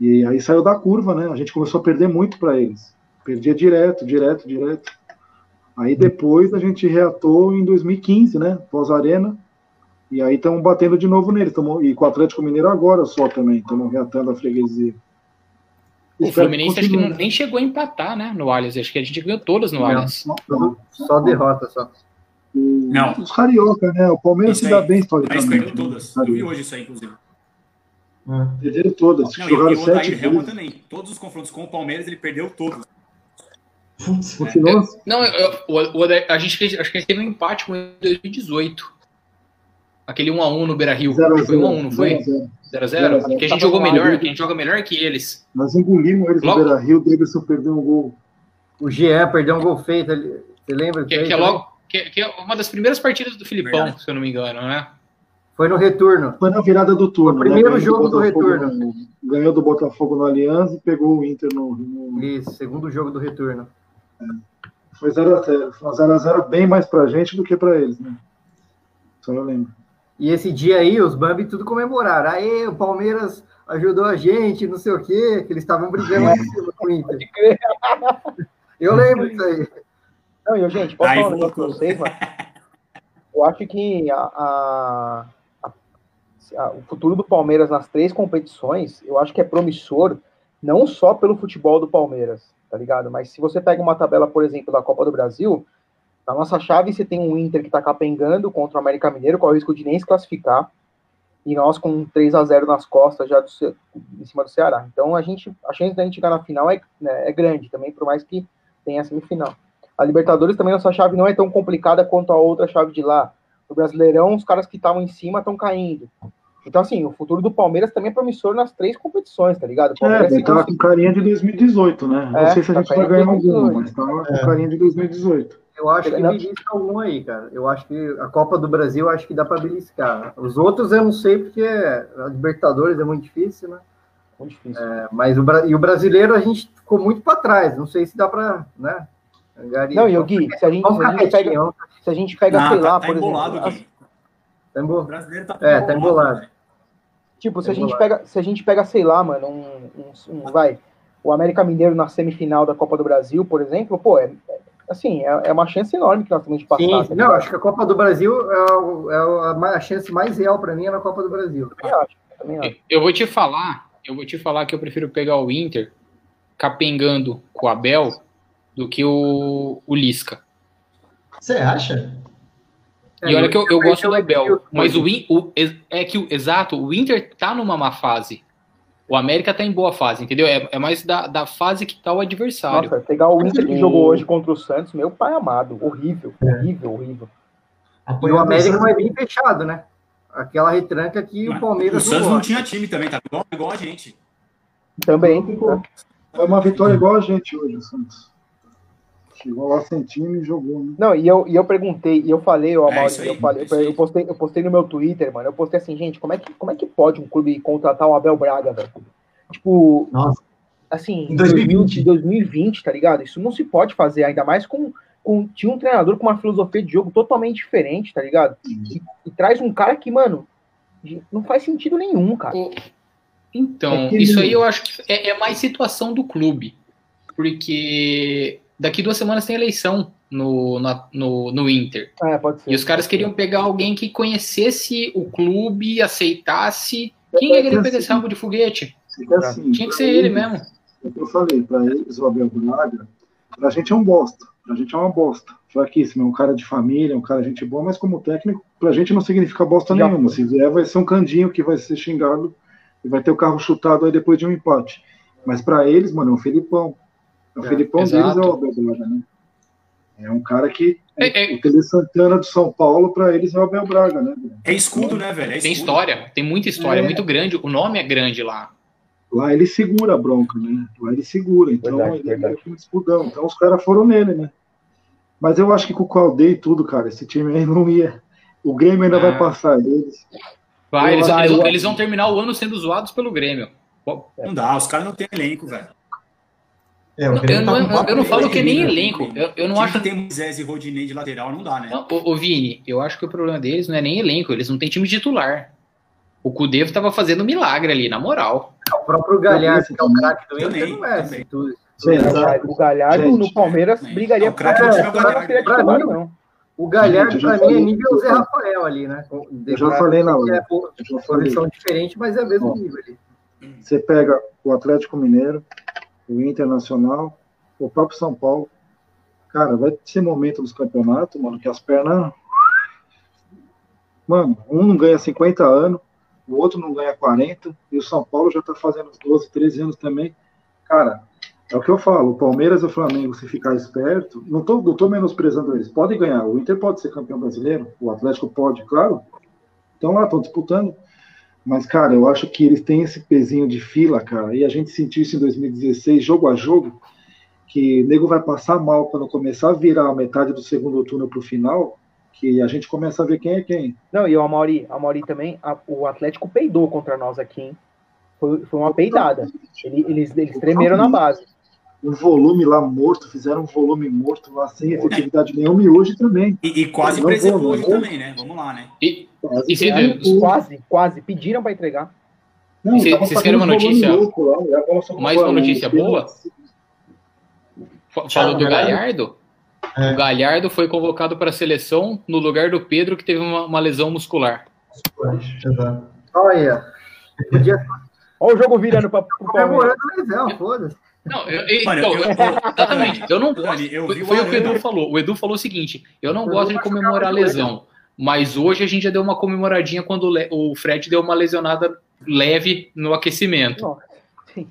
E aí saiu da curva, né? A gente começou a perder muito para eles. Perdia direto, direto, direto. Aí depois a gente reatou em 2015, né? Pós-arena. E aí estamos batendo de novo nele. Tamo, e com o Atlético Mineiro agora só também. Estamos reatando a freguesia. O Espero Fluminense acho que não- nem chegou a empatar, né? No Allianz. Acho que a gente ganhou todas no Não. Allianz. Tudo- Só derrota, só. Não. Os carioca, né? O Palmeiras se dá bem Mas historicamente. perdeu né? todas. Eu vi hoje isso aí, inclusive. Perderam todas. Não, Jogaram e o sete também. Todos os confrontos com o Palmeiras, ele perdeu todos. Putz, Continuou? Não, eu- o, o Odair- a gente acho que a gente teve um empate com ele em 2018. Aquele 1x1 no Beira Rio. Zero a Foi zero. 1x1, não foi? Zero a zero. 0x0? Zero a zero. Que a gente jogou melhor, que a gente joga melhor que eles. Nós engolimos eles Logo- no Beira Rio, o Davidson perdeu um gol O Jean perdeu um gol feito ali. Você lembra? Que, que é logo, que, que, é uma das primeiras partidas do Filipão, Verdade. se eu não me engano, né? Foi no retorno. Foi na virada do turno. O primeiro né? jogo do, do retorno. No, ganhou do Botafogo no Aliança e pegou o Inter no. no... Isso, segundo jogo do retorno. É. Foi 0x0. Foi 0x0 bem mais pra gente do que pra eles, né? Só eu lembro. E esse dia aí, os Bambi tudo comemoraram. Aí, o Palmeiras ajudou a gente, não sei o quê, que eles estavam brigando com o Inter. [laughs] Eu lembro disso aí. Não, eu, gente, posso falar um negócio pra vocês, mano? Eu acho que a, a, a, o futuro do Palmeiras nas três competições, eu acho que é promissor, não só pelo futebol do Palmeiras, tá ligado? Mas se você pega uma tabela, por exemplo, da Copa do Brasil, na nossa chave você tem um Inter que tá capengando contra o América Mineiro, com o risco de nem se classificar, e nós com 3 a 0 nas costas já do, em cima do Ceará. Então a gente, a chance da gente chegar na final é, né, é grande também, por mais que tenha a semifinal. A Libertadores também, nossa chave não é tão complicada quanto a outra chave de lá. O Brasileirão, os caras que estavam em cima estão caindo. Então, assim, o futuro do Palmeiras também é promissor nas três competições, tá ligado? O é, ele tá com carinha de 2018, né? Não é, sei se a tá gente vai ganhar alguma, mas com é. carinha de 2018. Eu acho que belisca algum aí, cara. Eu acho que a Copa do Brasil, acho que dá para beliscar. Os outros eu não sei, porque a Libertadores é muito difícil, né? Muito difícil. É, mas o, e o brasileiro a gente ficou muito para trás. Não sei se dá para, né? Não, e Gui, se a gente, se a gente pega, se a gente pega, sei lá, tá por embolado, exemplo. Gui. Tá embolado. O brasileiro tá é, tá embolado. Tipo, se a, gente pega, se a gente pega, sei lá, mano, um, um, um, vai, o América Mineiro na semifinal da Copa do Brasil, por exemplo, pô, é assim, é, é, uma chance enorme que nós temos de passar. Sim, tá não, acho que a Copa do Brasil é, é a, a, chance mais real para mim é na Copa do Brasil. Eu também acho, também acho. Eu vou te falar, eu vou te falar que eu prefiro pegar o Inter capengando com o Abel do que o, o Lisca. Você acha? E olha que eu, eu gosto do Abel, mas o, o, é que o exato, o Inter tá numa má fase. O América tá em boa fase, entendeu? É, é mais da, da fase que tá o adversário. Nossa, pegar o Inter que jogou hoje contra o Santos, meu pai amado. Horrível, é. horrível, horrível. E o América vai bem fechado, né? Aquela retranca que o Palmeiras. O Santos não, não tinha time também, tá igual, igual a gente. Também. É uma vitória igual a gente hoje, o Santos. Chegou lá sem time e jogou, né? Não, e eu, e eu perguntei, e eu falei, ó, é eu, falei, eu, postei, eu postei no meu Twitter, mano, eu postei assim, gente, como é que, como é que pode um clube contratar o Abel Braga, velho? Tipo, Nossa. assim, em 2020. 2020, tá ligado? Isso não se pode fazer, ainda mais com, com tinha um treinador com uma filosofia de jogo totalmente diferente, tá ligado? E, e traz um cara que, mano, não faz sentido nenhum, cara. Então, é isso aí eu acho que é, é mais situação do clube. Porque daqui duas semanas tem eleição no, no, no Inter. É, pode ser. E os caras queriam pegar alguém que conhecesse o clube, aceitasse. Quem ia querer pegar esse rabo de foguete? Assim, Tinha que ser ele eles, mesmo. É o que eu falei, para eles, o Abel Braga, pra gente é um bosta. Pra gente é uma bosta. Fraquíssimo, é um cara de família, um cara de gente boa, mas como técnico, pra gente não significa bosta Já nenhuma. Se vier, vai ser um candinho que vai ser xingado e vai ter o carro chutado aí depois de um empate. Mas para eles, mano, é um Felipão. O é, Felipão deles é o Abel Braga, né? É um cara que. É, é, o Tele Santana do São Paulo, para eles, é o Abel Braga, né? É escudo, né, velho? É tem história, tem muita história, é. muito grande. O nome é grande lá. Lá ele segura a bronca, né? Lá ele segura. Então verdade, ele verdade. é um escudão. Então os caras foram nele, né? Mas eu acho que com o Caldei e tudo, cara, esse time aí não ia. O Grêmio ainda vai passar eles. Vai, eles, eles, eles, vão terminar o ano sendo zoados pelo Grêmio. Não dá, os caras não têm elenco, velho. É, eu, tá não, eu, não falo que é nem elenco. Eu, eu não acho que tem Moisés e Rodinei de lateral, não dá, né? Não, ô, ô, Vini, eu acho que o problema deles não é nem elenco, eles não têm time titular. O Cudevo estava fazendo milagre ali, na moral. O próprio Galhardo, que é o craque do Inter, não é O Galhardo Gente, no Palmeiras brigaria o craque é, pra, mim, não. O Galhardo, para mim, é nível Zé Rafael ali, né? Eu já falei na hora. É posição diferente, mas é mesmo nível ali. Você pega o Atlético Mineiro, o Internacional, o próprio São Paulo. Cara, vai ser momento dos campeonatos, mano, que as pernas. Mano, um não ganha 50 anos, o outro não ganha 40, e o São Paulo já tá fazendo 12, 13 anos também. Cara, é o que eu falo, o Palmeiras e o Flamengo, se ficar esperto, não tô, não tô menosprezando eles, podem ganhar. O Inter pode ser campeão brasileiro, o Atlético pode, claro. Então lá, estão disputando. Mas, cara, eu acho que eles têm esse pezinho de fila, cara, e a gente sentiu isso em 2016, jogo a jogo, que nego vai passar mal quando começar a virar a metade do segundo turno para o final, que a gente começa a ver quem é quem. Não, e o Amaury, Amaury também, a, o Atlético peidou contra nós aqui, hein? Foi, foi uma peidada. Ele, eles, eles tremeram na base. Um volume lá morto, fizeram um volume morto lá sem efetividade nenhuma e hoje também. E, e quase preservou hoje também, né? Vamos lá, né? E, Quase, E se- Quase, quase. Pediram para entregar. Não, tava vocês querem uma um notícia? louco lá, só Mais uma notícia boa? Fa- Falou do Galhardo. É. O Galhardo foi convocado para a seleção no lugar do Pedro, que teve uma, uma lesão muscular. Olha, podia Olha o jogo virando para o Palmeiras. comemorando a lesão, foda-se. Não, eu, eu- Mano, então, eu- eu- exatamente. Eu não gosto. Dani, eu Foi, o foi o que o Edu falou. O Edu falou o seguinte: eu não Eu gosto de comemorar lesão, mas hoje a gente já deu uma comemoradinha quando o Fred deu uma lesionada leve no aquecimento. Nossa, sim.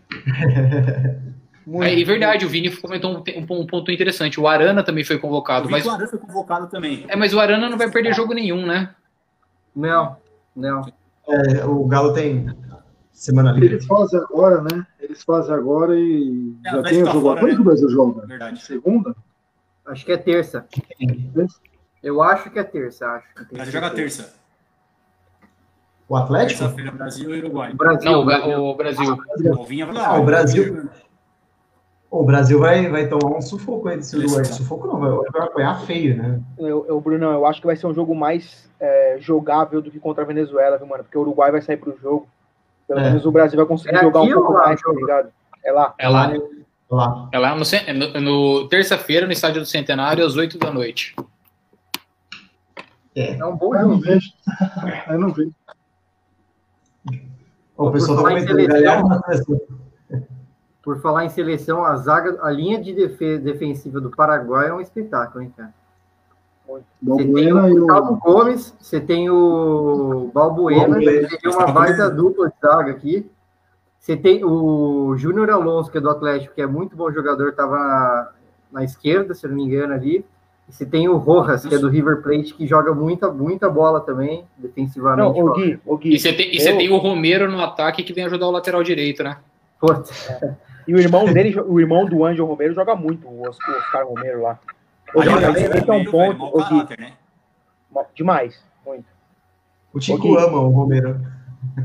Muito. [laughs] É, e verdade, o Vini comentou um, um pon- um ponto interessante. O Arana também foi convocado, mas, o Arana foi convocado também. é, mas o Arana não vai perder jogo nenhum, né? Não, não. É, o Galo tem semana livre. Eles fazem agora, né? Eles fazem agora e É, já tem o ficar jogo. fora, Quando né? que o Brasil joga? Verdade. Segunda? Acho que é terça. Eu acho que é terça, acho. Brasil joga terça. O Atlético? Terça-feira, Brasil e Uruguai. Brasil, Não, o, Brasil. O Brasil. Ah, o Brasil- O Brasil vai, vai tomar um sufoco aí desse Uruguai. Sufoco não, vai, vai apanhar feio, né? Eu, eu, Brunão, eu acho que vai ser um jogo mais é, jogável do que contra a Venezuela, viu, mano? Porque o Uruguai vai sair pro jogo. Pelo É. menos o Brasil vai conseguir É jogar um pouco ou lá, mais, tá ligado? É lá. É lá, Lá. é lá no, é no, no terça-feira, no estádio do Centenário, às 8 da noite. É um bom Eu não jogo. vejo. Eu não vejo. O pessoal tá Por falar em comentando. seleção- na seleção. Por falar em seleção, a zaga, a linha de defe- defensiva do Paraguai é um espetáculo, hein, cara? Você tem o Gustavo o. Gomes, você tem o Balbuena, Balbuena. você tem uma baita dupla de zaga aqui. Você tem o Júnior Alonso, que é do Atlético, que é muito bom jogador, estava na, na esquerda, se eu não me engano, ali. E você tem o Rojas, que é do River Plate, que joga muita, muita bola também, Não, defensivamente. o Gui, o Gui. E você tem, e você eu- tem o Romero no ataque que vem ajudar o lateral direito, né? Putz, [laughs] E o irmão dele, o irmão do Ângelo Romero joga muito, o Os- o Oscar Romero lá. Ô, Gui, esse é um velho, ponto, ô, Gui, né? demais, muito. O Tico ama o Romero.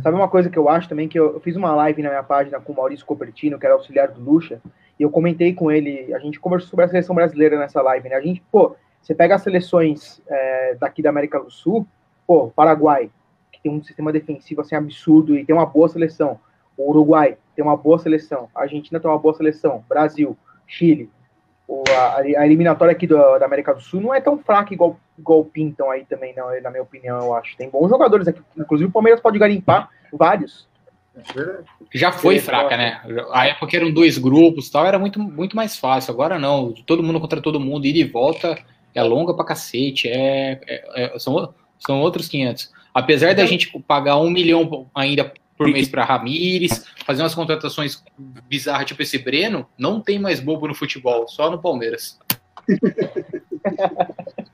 Sabe uma coisa que eu acho também, que eu, eu fiz uma live na minha página com o Maurício Copertino, que era auxiliar do Lucha, e eu comentei com ele, a gente conversou sobre a seleção brasileira nessa live, né? A gente, pô, você pega as seleções é, daqui da América do Sul, pô, Paraguai, que tem um sistema defensivo assim absurdo e tem uma boa seleção. O Uruguai tem uma boa seleção. A Argentina tem uma boa seleção. Brasil, Chile. O, a, a eliminatória aqui do- da América do Sul não é tão fraca igual, igual pintam aí também, não, na minha opinião, eu acho. Tem bons jogadores aqui. Inclusive o Palmeiras pode garimpar vários. É verdade. Já foi Sim, fraca, né? A época eram dois grupos e tal, era muito, muito mais fácil. Agora não, todo mundo contra todo mundo, ida e volta, é longa pra cacete, é, é- é- são, são outros 500. Apesar da gente pagar um milhão ainda por mês pra Ramires, fazer umas contratações bizarras tipo esse Breno, não tem mais bobo no futebol, só no Palmeiras. [laughs]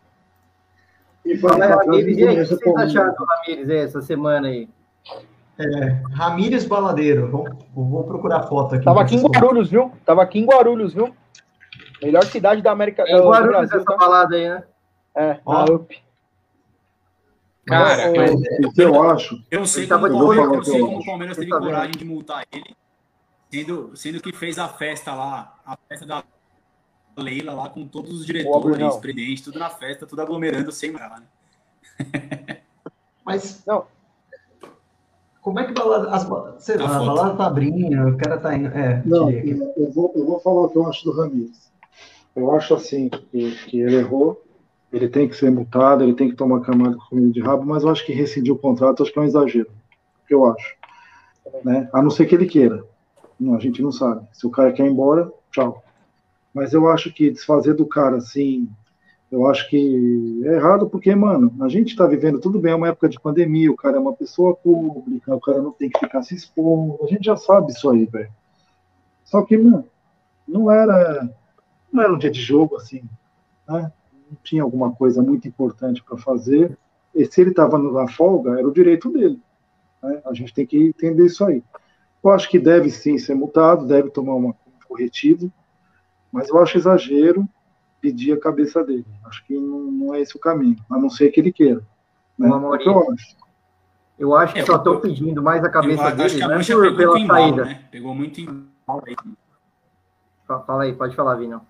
E vai Ramires, e aí, o que vocês acharam do Ramires essa semana aí? Ramírez Baladeiro. Vou, vou procurar foto aqui. Tava aqui em Guarulhos, viu? Tava aqui em Guarulhos, viu? Melhor cidade da América É do Guarulhos Brasil, essa tá? balada aí, né? É, Ó. na UP. Cara, eu- que eu acho, Eu não sei como, tava o Palmeiras, boa, eu sei eu como o Palmeiras teve Tá vendo? coragem de multar ele, sendo, sendo que fez a festa lá, a festa da Leila lá, com todos os diretores, presidentes, tudo na festa, tudo aglomerando sem morar, né? Mas. Não. Como é que balada. As, sei lá, a balada tá abrindo, o cara tá indo. É, Não, eu vou, eu vou falar o que eu acho do Ramires. Eu acho assim que, que ele errou, ele tem que ser multado, ele tem que tomar camada com comida de rabo, mas eu acho que rescindir o contrato acho que é um exagero. O eu acho. Né? A não ser que ele queira. Não, a gente não sabe. Se o cara quer ir embora, tchau. Mas eu acho que desfazer do cara assim, eu acho que é errado porque, mano, a gente tá vivendo tudo bem, é uma época de pandemia, o cara é uma pessoa pública, o cara não tem que ficar se expondo, a gente já sabe isso aí, velho. Só que, mano, não era, não era um dia de jogo assim, né? Não tinha alguma coisa muito importante para fazer. E se ele estava na folga, era o direito dele. né? A gente tem que entender isso aí. Eu acho que deve sim ser multado, deve tomar uma corretiva, Mas eu acho exagero pedir a cabeça dele. Acho que não, não é esse o caminho, a não ser que ele queira. Né? Amorim, eu acho. Eu acho que É, só estão pedindo mais a cabeça Eu acho dele, não é por- pegou pela embalo, saída. né? Pegou muito. Fa- Fala aí, pode falar, Vinão.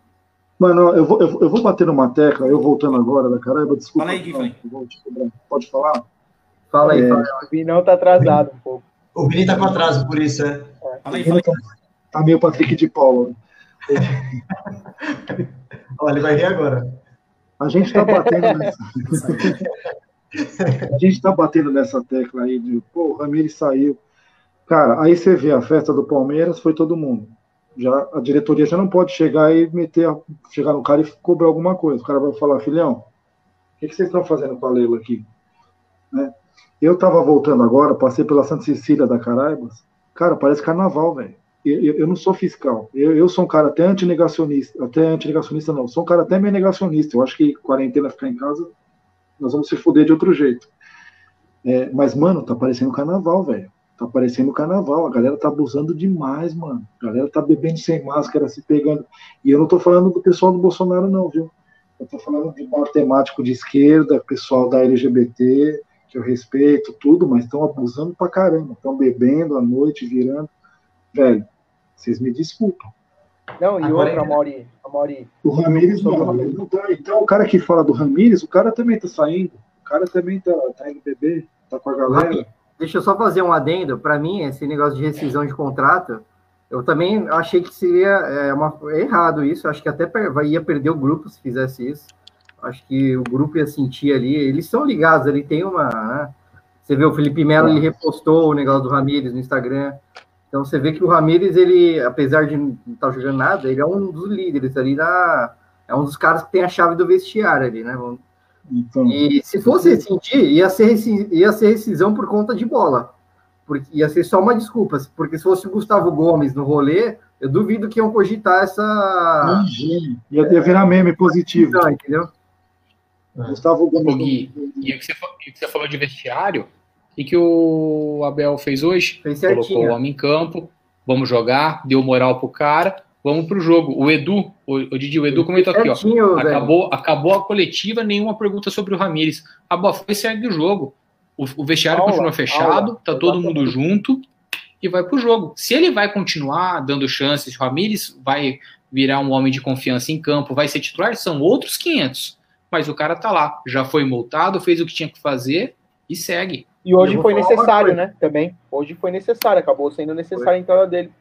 Mano, eu vou, eu, vou- eu vou bater numa tecla, eu voltando agora da caramba, desculpa. Fala aí, Gui. Pode falar? Fala aí, É. fala aí. O Vinão tá atrasado um pouco. O Vini tá com atraso, por isso, é. Fala aí, fala aí. Tá meio Patrick de Paula. [laughs] Olha, ele vai rir agora. A gente tá batendo nessa. a gente tá batendo nessa tecla aí de, pô, o Ramires saiu. Cara, aí você vê a festa do Palmeiras, foi todo mundo. Já, a diretoria já não pode chegar e meter, chegar no cara e cobrar alguma coisa. O cara vai falar, filhão, o que, que vocês estão fazendo com a Leila aqui? Né? Eu tava voltando agora, passei pela Santa Cecília da Caraibas. Cara, parece carnaval, velho. Eu, eu, não sou fiscal. Eu, eu sou um cara até antinegacionista. Até antinegacionista, não. Sou um cara até meio negacionista. Eu acho que quarentena ficar em casa, nós vamos se fuder de outro jeito. É, mas, mano, tá parecendo carnaval, velho. Tá parecendo carnaval. A galera tá abusando demais, mano. A galera tá bebendo sem máscara, se pegando. E eu não tô falando do pessoal do Bolsonaro, não, viu? Eu tô falando de matemático de esquerda, pessoal da LGBT, que eu respeito, tudo, mas estão abusando pra caramba. Estão bebendo à noite, virando. Velho, vocês me desculpam. Não, e Agora outra, é- Mauri, Mauri, O Ramires não, não tá. Então, o cara que fala do Ramires, o cara também tá saindo. O cara também tá, tá indo beber, tá com a galera. Deixa eu só fazer um adendo. Para mim, esse negócio de rescisão de contrato, eu também achei que seria é, uma- é errado isso. Acho que até ia perder o grupo se fizesse isso. Acho que o grupo ia sentir ali. Eles são ligados, ele tem uma. né? Você vê o Felipe Melo, ele repostou o negócio do Ramires no Instagram. Então você vê que o Ramires, ele, apesar de não estar jogando nada, ele é um dos líderes ali da. É um dos caras que tem a chave do vestiário ali, né? Então, e se fosse rescindir, ia ser, ia ser rescisão por conta de bola. Porque ia ser só uma desculpa. Porque se fosse o Gustavo Gomes no rolê, eu duvido que iam cogitar essa. imagina. Ia, ia virar meme positivo. Não, entendeu? Gustavo Gomes. Ô, Gui, E o que você, e o que você falou de vestiário, o que o Abel fez hoje? Fez Colocou o homem em campo, vamos jogar, deu moral pro cara, vamos pro jogo. O Edu, o, o Didi, o Edu comentou aqui, ó. Acabou, acabou a coletiva, nenhuma pergunta sobre o Ramires. Abafou e segue o jogo. O, o vestiário Aula, continua fechado, aula. tá todo mundo junto e vai pro jogo. Se ele vai continuar dando chances, o Ramires vai virar um homem de confiança em campo, vai ser titular, são outros 500. Mas o cara tá lá, já foi multado, fez o que tinha que fazer e segue. E hoje Eu foi necessário, né? Também. Hoje foi necessário, acabou sendo necessário a entrada dele.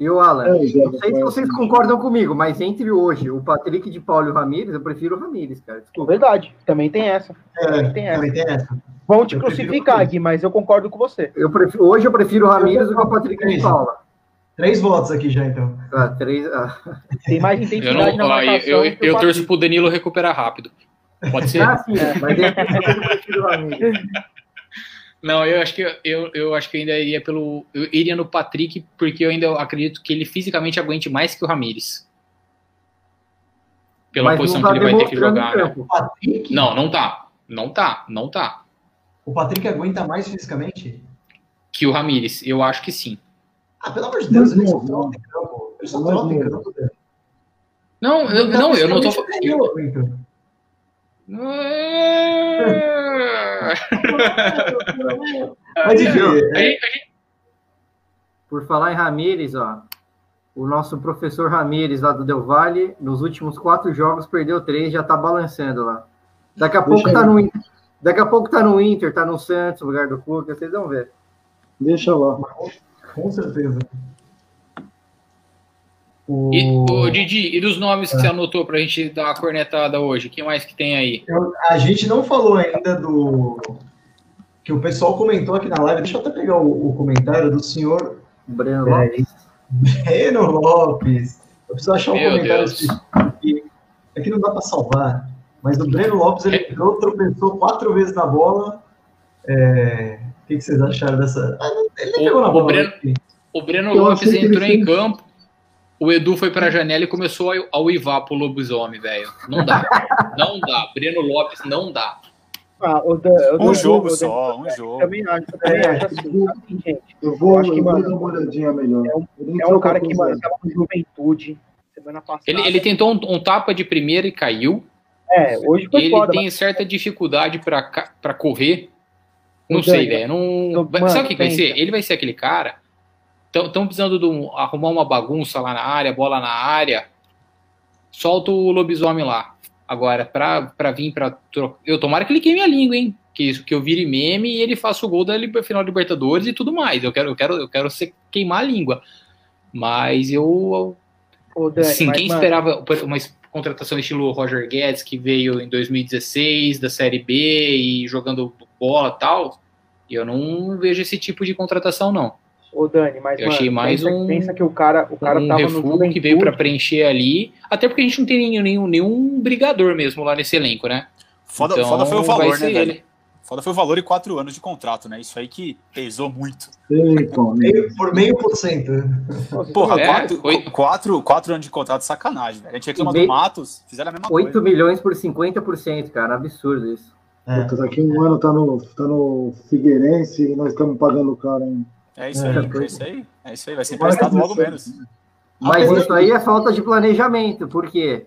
E o Alan, É, já não sei se foi vocês assim. concordam comigo, mas entre hoje, o Patrick de Paulo e o Ramires, eu prefiro o Ramires, cara. Desculpa. Verdade, também tem essa. É, Tem essa. também tem essa. Vão te Eu crucificar, Gui, mas eu concordo com você. Eu prefiro- hoje eu prefiro o Ramires do que o Patrick de Paula. Três votos aqui já, então. Ah, três, ah. Tem mais Eu, intensidade não, na marcação. eu, eu, eu torço pro Danilo recuperar rápido. Pode ser? Ah, sim, mas eu prefiro o Ramires. [laughs] Não, eu acho que eu, eu acho que eu ainda iria pelo. Eu iria no Patrick, porque eu ainda acredito que ele fisicamente aguente mais que o Ramires. Pela Mas posição não que tá ele vai ter que jogar, né? Patrick? Não, não tá. Não tá, não tá. O Patrick aguenta mais fisicamente? Que o Ramires, eu acho que sim. Ah, pelo amor de Deus, ele só não, trota em campo. Ele só trota em não. campo. velho. Não, eu, não, eu não tô. Eu, [laughs] A é, gente- Por falar em Ramires, ó, o nosso professor Ramires lá do Del Valle, nos últimos quatro jogos perdeu três, já tá balançando lá. Daqui a pouco Deixa tá no Inter, daqui a pouco tá no Inter, tá no Santos, no lugar do Cuca, vocês vão ver. Deixa lá. com certeza. O... E, ô, Didi, e dos nomes que você anotou pra gente dar uma cornetada hoje? Quem mais que tem aí? Eu- a gente não falou ainda do. Que o pessoal comentou aqui na live. Deixa eu até pegar o, o comentário do senhor Breno É, Lopes. Breno Lopes. Eu preciso achar um Meu comentário específico aqui. É que não dá para salvar. Mas o Breno Lopes ele entrou, tropeçou quatro vezes na bola. É, O que, que vocês acharam dessa. Ah, ele nem O- pegou na o bola. Breno- né? O Breno Lopes entrou em campo, o Edu foi pra janela e começou a, a uivar pro lobisomem, velho. Não dá. Não dá. Breno Lopes não dá. Ah, o Dan- o Um jogo só, um jogo. Também acho, eu também É, acho assim, gente. Eu vou, Eu acho que, mano, dar uma olhadinha melhor. é um- É um cara que, mano, tava com juventude. Semana passada. Ele, ele tentou um, um tapa de primeira e caiu. É, hoje foi ele foda, tem mas- certa dificuldade pra pra correr. Não sei, velho. Não... Sabe o que vai ser? Ele vai ser aquele cara. Estão precisando de um- arrumar uma bagunça lá na área, bola na área. Solta o lobisomem lá. Agora, pra, pra vir pra. tro- Eu tomara que ele queime a língua, hein? Que, isso, que eu vire meme e ele faça o gol da final da Libertadores e tudo mais. Eu quero, eu quero, eu quero ser, queimar a língua. Mas eu, Ô, Dani, Sim, quem mano, esperava uma contratação estilo Roger Guedes, que veio em 2016 da Série B e jogando bola e tal, eu não vejo esse tipo de contratação, não. Ô, Dani, mas, Eu mano, achei mais pensa, um- pensa que o cara, o cara um tava no que veio para preencher ali, até porque a gente não tem nenhum, nenhum, nenhum brigador mesmo lá nesse elenco, né? Foda, Então, foda foi o valor, né, ele. Foda foi o valor e quatro anos de contrato, né? Isso aí que pesou muito. Né? Meio- por meio por cento. Nossa, Porra, É, quatro, foi- quatro, quatro anos de contrato, sacanagem, velho. A gente reclama do Matos, fizeram a mesma 8 coisa. milhões por 50%, cara. Absurdo isso. É. Puta, daqui um ano tá no, tá no Figueirense e nós estamos pagando o cara, hein? É isso É. aí, é isso aí. É isso aí, vai ser emprestado logo menos. Mas Apesar isso aí é falta de planejamento, porque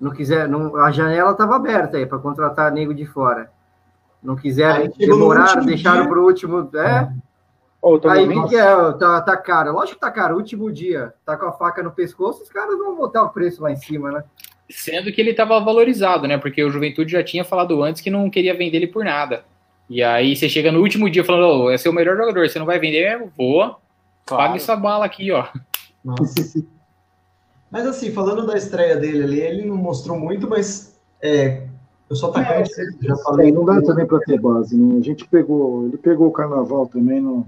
não quiser, não, a janela estava aberta aí para contratar nego de fora. Não quiseram, último deixaram para o último. É, tô aí vi que é, tá, tá caro. Lógico que tá caro. Último dia, tá com a faca no pescoço, os caras vão botar o preço lá em cima, né? Sendo que ele estava valorizado, né? Porque o Juventude já tinha falado antes que não queria vender ele por nada. E aí você chega no último dia falando, ô, esse é o melhor jogador, você não vai vender, eu vou, Claro. paga essa bala aqui, ó. Nossa. [laughs] Mas assim, falando da estreia dele ali, ele não mostrou muito, mas é, eu sou atacante, já É, falei. não dá também para ter base, né? A gente pegou, ele pegou o carnaval também, não.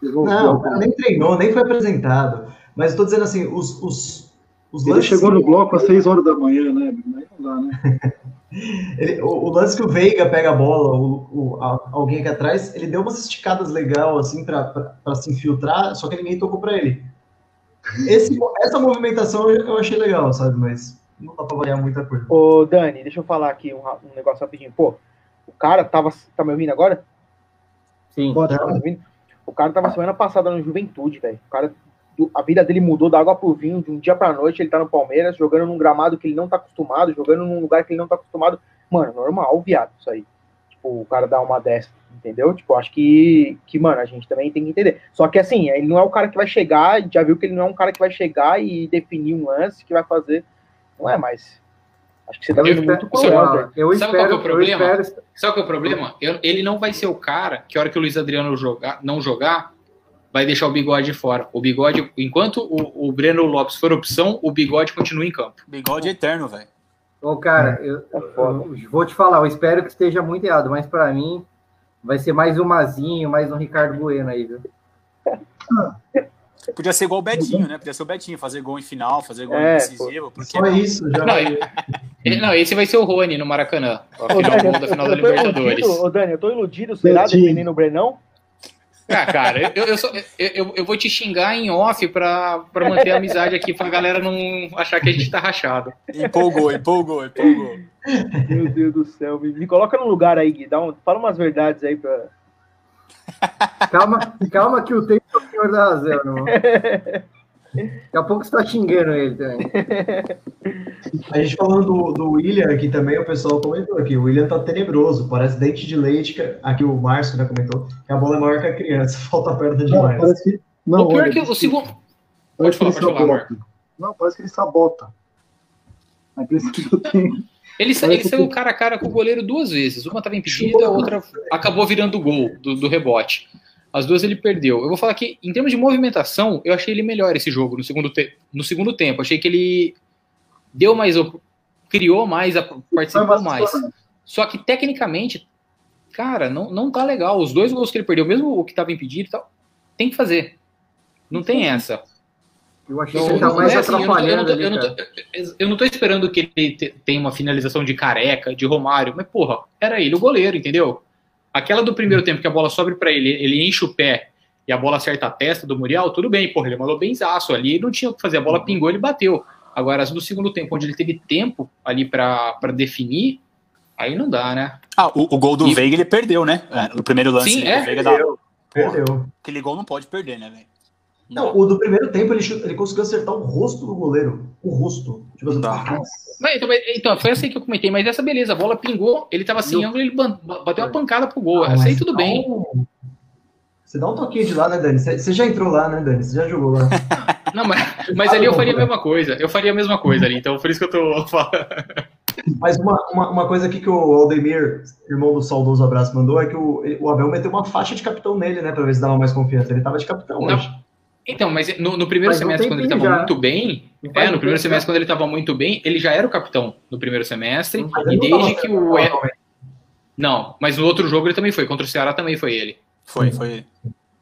pegou o Não, o nem treinou, nem foi apresentado. Mas eu tô dizendo assim, os, os, os Ele chegou no bloco às 6 horas da manhã, né? Aí não dá, né? [laughs] ele- o, o lance que o Veiga pega a bola, o, o- a- alguém aqui atrás, ele deu umas esticadas legal assim pra se infiltrar, só que ninguém tocou pra ele. Esse, essa movimentação eu achei legal, sabe? Mas não dá pra variar muita coisa. Ô, Dani, deixa eu falar aqui um, um negócio rapidinho. Pô, o cara tava. Tá me ouvindo agora? Sim. Pode Tá me ouvindo? O cara tava semana passada no Juventude, velho. O cara. A vida dele mudou da água pro vinho, de um dia pra noite, ele tá no Palmeiras, jogando num gramado que ele não tá acostumado, jogando num lugar que ele não tá acostumado. Mano, normal, viado, isso aí. Tipo, o cara dá uma dessa, entendeu? Tipo, acho que, que, mano, a gente também tem que entender. Só que assim, ele não é o cara que vai chegar, já viu que ele não é um cara que vai chegar e definir um lance que vai fazer. Não é mais. Acho que você tá vendo muito cruel, velho. eu Sabe qual espero, é o problema? eu espero, Sabe qual que é o problema? Eu- ele não vai ser o cara que a hora que o Luiz Adriano jogar, não jogar, vai deixar o bigode de fora. O bigode, enquanto o, o Breno Lopes for opção, o bigode continua em campo. Bigode eterno, velho. Ô, cara, eu, Tá foda. eu vou te falar, eu espero que esteja muito errado, mas pra mim vai ser mais um Mazinho, mais um Ricardo Bueno aí, viu? Podia ser igual o Betinho, né? Podia ser o Betinho, fazer gol em final, fazer gol É, decisivo. Porque Só isso, já. Não, Ele- não, esse vai ser o Rony no Maracanã. A Ô, final, Dani, gol da final da eu tô Libertadores. iludido, ô, Dani, eu tô iludido, será, Betinho. defendendo o Brenão? Ah, cara, eu, eu, só- eu, eu- vou te xingar em off pra, pra manter a amizade aqui, pra galera não achar que a gente tá rachado. empolgou, empolgou, empolgou. Meu Deus do céu, me, me coloca no lugar aí, Gui, dá um, fala umas verdades aí pra... Calma, calma que o tempo é o senhor da razão, irmão. [laughs] Daqui a pouco você tá xingando ele também. A gente falando do, do William aqui também, o pessoal comentou aqui, o William tá tenebroso, parece dente de leite, que, aqui o Márcio né, comentou, que a bola é maior que a criança, [laughs] falta perna Não, demais. parece que. Não, o pior olha, é que o segundo. Pode que falar, ele pode falar, sabota. Não, parece que ele sabota. A impressão que eu tenho. Ele, sa- ele saiu cara a cara com o goleiro duas vezes. Uma estava impedida, a outra acabou virando o gol do, do rebote. As duas ele perdeu. Eu vou falar que, em termos de movimentação, eu achei ele melhor esse jogo no segundo, te- no segundo tempo. Achei que ele deu mais. criou mais, participou mais. Só que, tecnicamente, cara, não, não tá legal. Os dois gols que ele perdeu, mesmo o que estava impedido e tal, tem que fazer. Não tem essa. Eu achei Não, que ele tá mais é assim, eu não tô- eu não atrapalhando tô- eu não tô- eu não tô esperando que ele te- tenha uma finalização de careca, de Romário, mas porra, era ele o goleiro, entendeu? Aquela do primeiro tempo que a bola sobe pra ele, ele enche o pé e a bola acerta a testa do Muriel, tudo bem, porra, ele mandou benzaço ali, não tinha o que fazer, a bola pingou, ele bateu. Agora, as do segundo tempo, onde ele teve tempo ali pra pra definir, aí não dá, né? Ah, o, o gol do E- Veiga ele perdeu, né? É, no primeiro lance. Sim, né? é. O Veiga dá... Perdeu. Aquele gol não pode perder, né, velho? Não, o do primeiro tempo ele, ele conseguiu acertar o rosto do goleiro. O rosto. Tipo assim, Tá. Mas, então, então, foi assim que eu comentei, mas essa beleza, a bola pingou, ele tava sem ângulo, ele bateu uma pancada pro gol. Ah, Essa aí tudo bem. um- Você dá um toquinho de lá, né, Dani? Você você já entrou lá, né, Dani? Você já jogou lá. [laughs] Não, mas, mas ali eu faria a mesma coisa. Eu faria a mesma coisa ali, então por isso que eu tô [laughs] falando. Mas uma, uma, uma coisa aqui que o Aldemir, irmão do saudoso abraço, mandou é que o, o Abel meteu uma faixa de capitão nele, né? Pra ver se dava mais confiança. Ele tava de capitão Não. hoje. Então, mas no, no primeiro Faz um semestre, quando ele tempinho tava já. muito bem, Não é, no primeiro tempo, semestre, quando ele tava muito bem, ele já era o capitão no primeiro semestre, Mas e ele não desde que o. né? Não, mas no outro jogo ele também foi, contra o Ceará também foi ele. Foi, foi.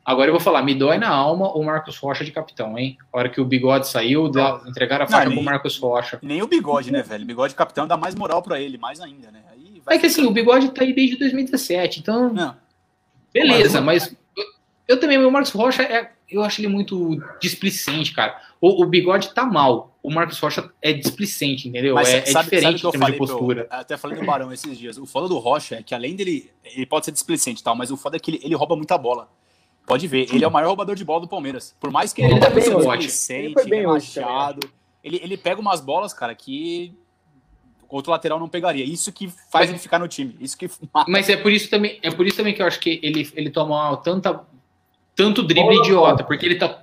Agora eu vou falar, me dói na alma o Marcos Rocha de capitão, hein? A hora que o bigode saiu, dá- entregaram a Não, faixa nem- pro Marcos Rocha. Nem o bigode, né, velho? Bigode capitão dá mais moral pra ele, mais ainda, né? Aí vai É que assim, o bigode tá aí desde 2017, então. Não. Beleza, mas eu, eu também, o Marcos Rocha, é, eu acho ele muito displicente, cara. O, o bigode tá mal, o Marcos Rocha é displicente, entendeu? Mas é, é sabe, diferente sabe o que eu de falei postura. Pro, até falei do Barão esses dias. O foda do Rocha é que além dele, ele pode ser displicente e tal, mas o foda é que ele, ele rouba muita bola. Pode ver, ele é o maior roubador de bola do Palmeiras. Por mais que ele, Ele tá bem displicente, Ele foi bem hoje relaxado, ele, ele pega umas bolas, cara, que o outro lateral não pegaria. Isso que faz Mas- ele ficar no time. Isso que [laughs] mata. Mas é por isso também, é por isso também que eu acho que ele, ele toma tanta tanto drible Bola idiota, porque ele tá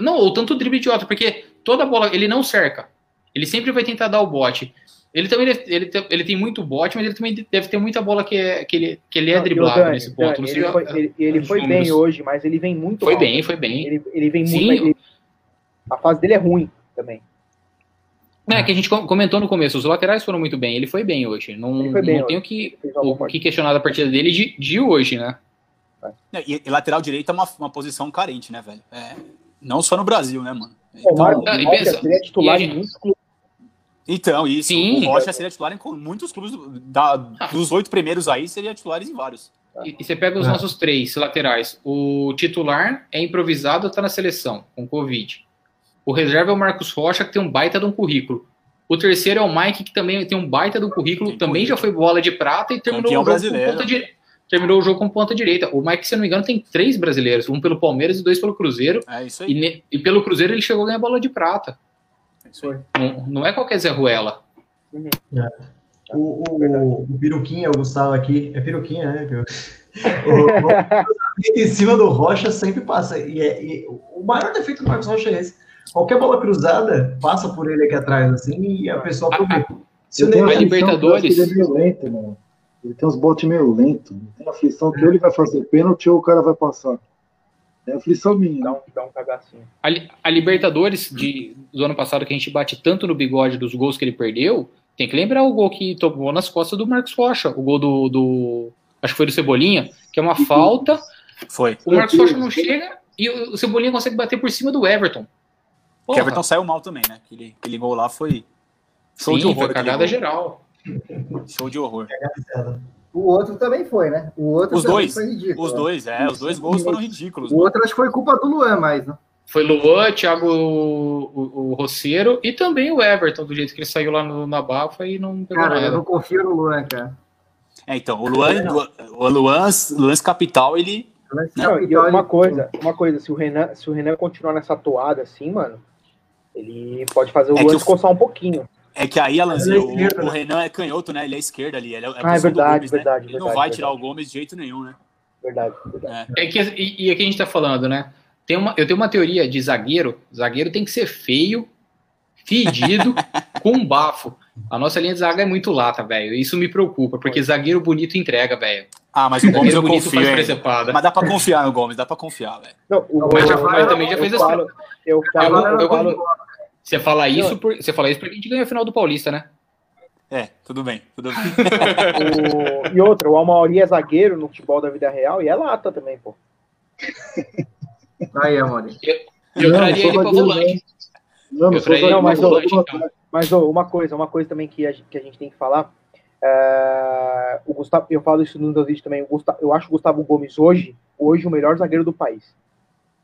não, ou tanto drible idiota, porque toda bola ele não cerca. Ele sempre vai tentar dar o bote. Ele também ele, ele, tem- ele tem muito bote, mas ele também deve ter muita bola que, é, que, ele, que ele é Não, driblado Dani, nesse ponto. Dani, ele foi, ele, ele foi bem hoje, mas ele vem muito Foi mal. bem, foi bem. Ele, ele vem Sim. muito. ele- a fase dele é ruim também. É que a gente com- comentou no começo, os laterais foram muito bem. Ele foi bem hoje. Não, não hoje. tenho que, o que questionar da partida dele de, de hoje, né? E, e lateral direito é uma, uma posição carente, né, velho? É, não só no Brasil, né, mano? O Então, Marcos Ah, e Rocha seria titular em muitos clubes. então isso. Sim. O Rocha seria titular em com- muitos clubes. da- dos oito primeiros aí, seria titulares em vários. E, e você pega os É. nossos três laterais. O titular é improvisado, tá na seleção, com Covid. O reserva é o Marcos Rocha, que tem um baita de um currículo. O terceiro é o Mike, que também tem um baita do currículo, Tem também já foi bola de prata e terminou Campeão o, jogo brasileiro. com ponta dire- terminou o jogo com ponta direita. O Mike, se eu não me engano, tem três brasileiros, um pelo Palmeiras e dois pelo Cruzeiro. É isso E, aí. ne- e pelo Cruzeiro ele chegou a ganhar bola de prata. É isso aí. Não, não é qualquer Zé Ruela. O, o, o Piruquinha, o Gustavo aqui, é Piruquinha, né? [laughs] O, o, em cima do Rocha sempre passa. E, é- e o maior defeito do Marcos Rocha é esse. Qualquer bola cruzada passa por ele aqui atrás, assim, e a pessoa aproveita. Se o Neymar- Libertadores- Ele é meio lento, mano. Ele tem uns botes meio lento. Tem aflição que ou ele vai fazer pênalti ou o cara vai passar. É aflição minha. Dá um, dá um cagacinho. A, a Libertadores de, do ano passado, que a gente bate tanto no bigode dos gols que ele perdeu, tem que lembrar o gol que tomou nas costas do Marcos Rocha. O gol do. do- acho que foi do Cebolinha, que é uma falta. Foi. O Marcos Rocha não chega e o, o Cebolinha consegue bater por cima do Everton. O Porra, Everton saiu mal também, né? Aquele, aquele gol lá foi show sim, de horror. foi cagada gol. geral. Show de horror. O outro também foi, né? O outro Os dois, foi ridículo. Os né? dois, é, os dois gols foram ridículos. O outro acho que foi culpa do Luan, mais, né? Foi Luan, Thiago o, o, o Roceiro e também o Everton, do jeito que ele saiu lá no, na Bafa e não pegou Cara, eu nada. não confio no Luan, cara. É, então, o Luan, o Luan, lance capital, ele. Não, e Então, uma ele- coisa, uma coisa, se o Renan, se o Renan continuar nessa toada assim, mano, ele pode fazer o É Luan o- descoçar um pouquinho. É que aí, Alanzinho, é esquerda, o, o né? Renan é canhoto, né? Ele é esquerda ali. Ele é, a Ah, é verdade, Gomes, né? verdade, Ele não verdade, vai verdade. tirar o Gomes de jeito nenhum, né? Verdade, verdade. É que, e, e aqui a gente tá falando, né? Tem uma, eu tenho uma teoria de zagueiro. Zagueiro tem que ser feio, fedido, [laughs] com bafo. A nossa linha de zaga é muito lata, velho. Isso me preocupa, porque zagueiro bonito entrega, velho. Ah, mas o Gomes eu bonito confio. Mas dá pra confiar no Gomes, dá pra confiar, velho. Não, o, Mas já- o- mas também já eu fez as- falo, eu falo, Eu- eu, eu- falo, Você fala isso, por, você fala isso porque a gente ganhou a final do Paulista, né? É, tudo bem, tudo bem. [laughs] o- e outra, o Amauri é zagueiro no futebol da vida real e é lata também, pô. Aí, Amori. Eu Não, traria ele pra volante. Não, não Eu traí ele mas, volante, então. Mas uma coisa, uma coisa também que a, gente- que a gente tem que falar. é, o Gustavo, eu falo isso no meu vídeo também. o Gustavo- eu acho o Gustavo Gomes hoje, hoje o melhor zagueiro do país.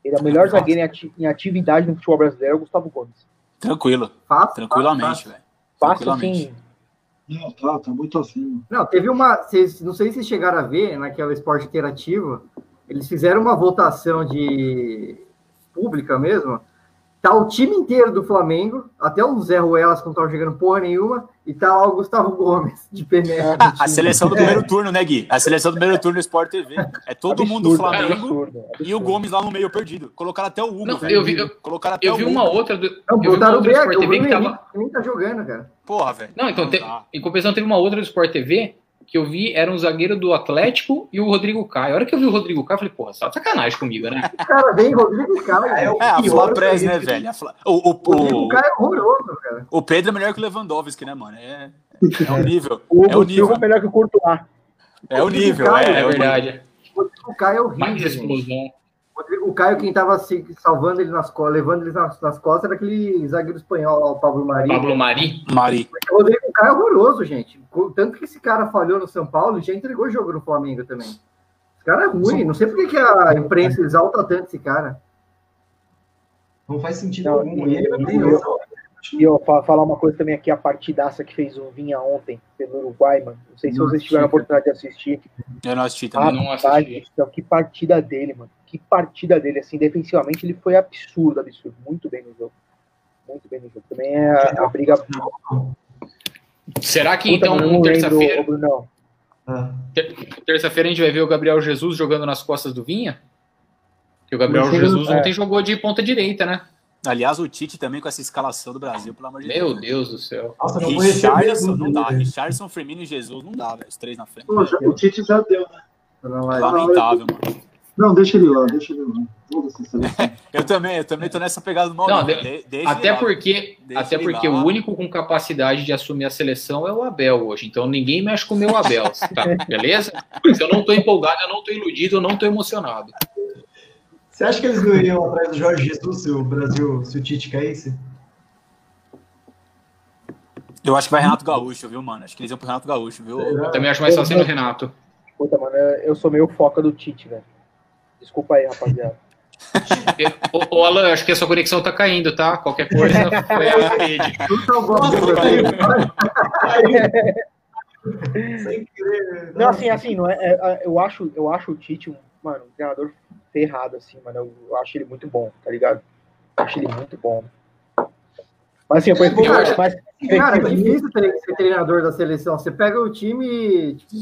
Ele é o melhor Nossa. zagueiro em, ati- em atividade no futebol brasileiro, é o Gustavo Gomes. Tranquilo, Fácil, tranquilamente, velho. Tranquilamente. assim. Não, tá, tá muito acima. Não, teve uma. Vocês, não sei se vocês chegaram a ver naquela esporte interativo. Eles fizeram uma votação de pública mesmo, tá o time inteiro do Flamengo, até o Zé Ruelas que não tava jogando porra nenhuma, e tá lá o Gustavo Gomes de penetra. Ah, a seleção do primeiro turno, né, Gui? A seleção do primeiro turno do Sport TV. É todo mundo do Flamengo absurdo, e o Gomes lá no meio perdido. Colocaram até o Hugo. Não, velho. eu vi, eu, Colocaram até eu o vi Hugo. uma outra do. Não, eu vi uma botaram o Beck, Sport o TV que Bruno tava. Nem tá jogando, cara. Porra, velho. Não, então, te- dá. em compensação, teve uma outra do Sport TV que eu vi, era um zagueiro do Atlético e o Rodrigo Caio. A hora que eu vi o Rodrigo Caio, eu falei, porra, você tá de sacanagem comigo, né? O cara vem, Rodrigo Caio. É, o É, a pior Fla Press, é né, velho? A Fla- O, o, Rodrigo o, Caio é horroroso, cara. o Pedro é melhor que o Lewandowski, né, mano? É, é o nível. [laughs] O É o nível. Silva é melhor que o Courtois. É o nível. Caio, É, É é o verdade. Rodrigo Caio é Mais horrível, gente. explosão. Rodrigo Caio, quem tava se, salvando ele nas costas, levando ele nas, nas costas, era aquele zagueiro espanhol, lá, o Pablo Mari. Pablo Mari. Mari. O Rodrigo Caio é horroroso, gente. Tanto que esse cara falhou no São Paulo, já entregou o jogo no Flamengo também. Esse cara é ruim, não sei por que que a imprensa exalta tanto esse cara. Não faz sentido Não, algum. e- E ele vai e- e-. E eu fa- falar uma coisa também aqui, a partidaça que fez o Vinha ontem pelo Uruguai, mano. Não sei se vocês tiveram a oportunidade de assistir. Eu não assisti também. não assisti. céu, que partida dele, mano. Que partida dele. Assim, defensivamente ele foi absurdo, absurdo. Muito bem no jogo. Muito bem no jogo. Também é a, a briga. Será que Puta, então, terça-feira. Ah, terça-feira a gente vai ver o Gabriel Jesus jogando nas costas do Vinha? Porque o Gabriel sei, Jesus é. ontem jogou de ponta direita, né? Aliás, o Tite também com essa escalação do Brasil, pelo amor de Meu Deus. Deus do céu. Nossa, não Richardson, não dá. né? Richardson, Firmino e Jesus, não dá, velho. Os três na frente. Pô, já- o Tite já deu, né? Lamentável, mano. Não, deixa ele lá, deixa ele lá. Eu também, eu também tô nessa pegada do Não, Maurício. de- Até lá. porque, até porque lá. o único com capacidade de assumir a seleção é o Abel hoje. Então ninguém mexe com o meu Abel, [laughs] tá? Beleza? Se eu não tô empolgado, eu não tô iludido, eu não tô emocionado. Você acha que eles não iriam atrás do Jorge Jesus se o Brasil, se o Tite caísse? Eu acho que vai Renato Gaúcho, viu, mano? Acho que eles iam pro Renato Gaúcho, viu? Eu também acho mais fácil no Renato. Puta, mano, eu sou meio foca do Tite, velho. Desculpa aí, rapaziada. Ô, ô, Alan, acho que a sua conexão tá caindo, tá? Qualquer coisa foi a rede. Querer. Não, assim, assim, não é, é- eu, acho, eu acho o Tite, um, mano, um treinador ferrado, assim, mano. Eu, eu acho ele muito bom, tá ligado? Eu acho ele muito bom. Mas assim, eu prefiro. Eu acho- mas, Cara, é difícil ter- ser treinador da seleção. Você pega o time tipo,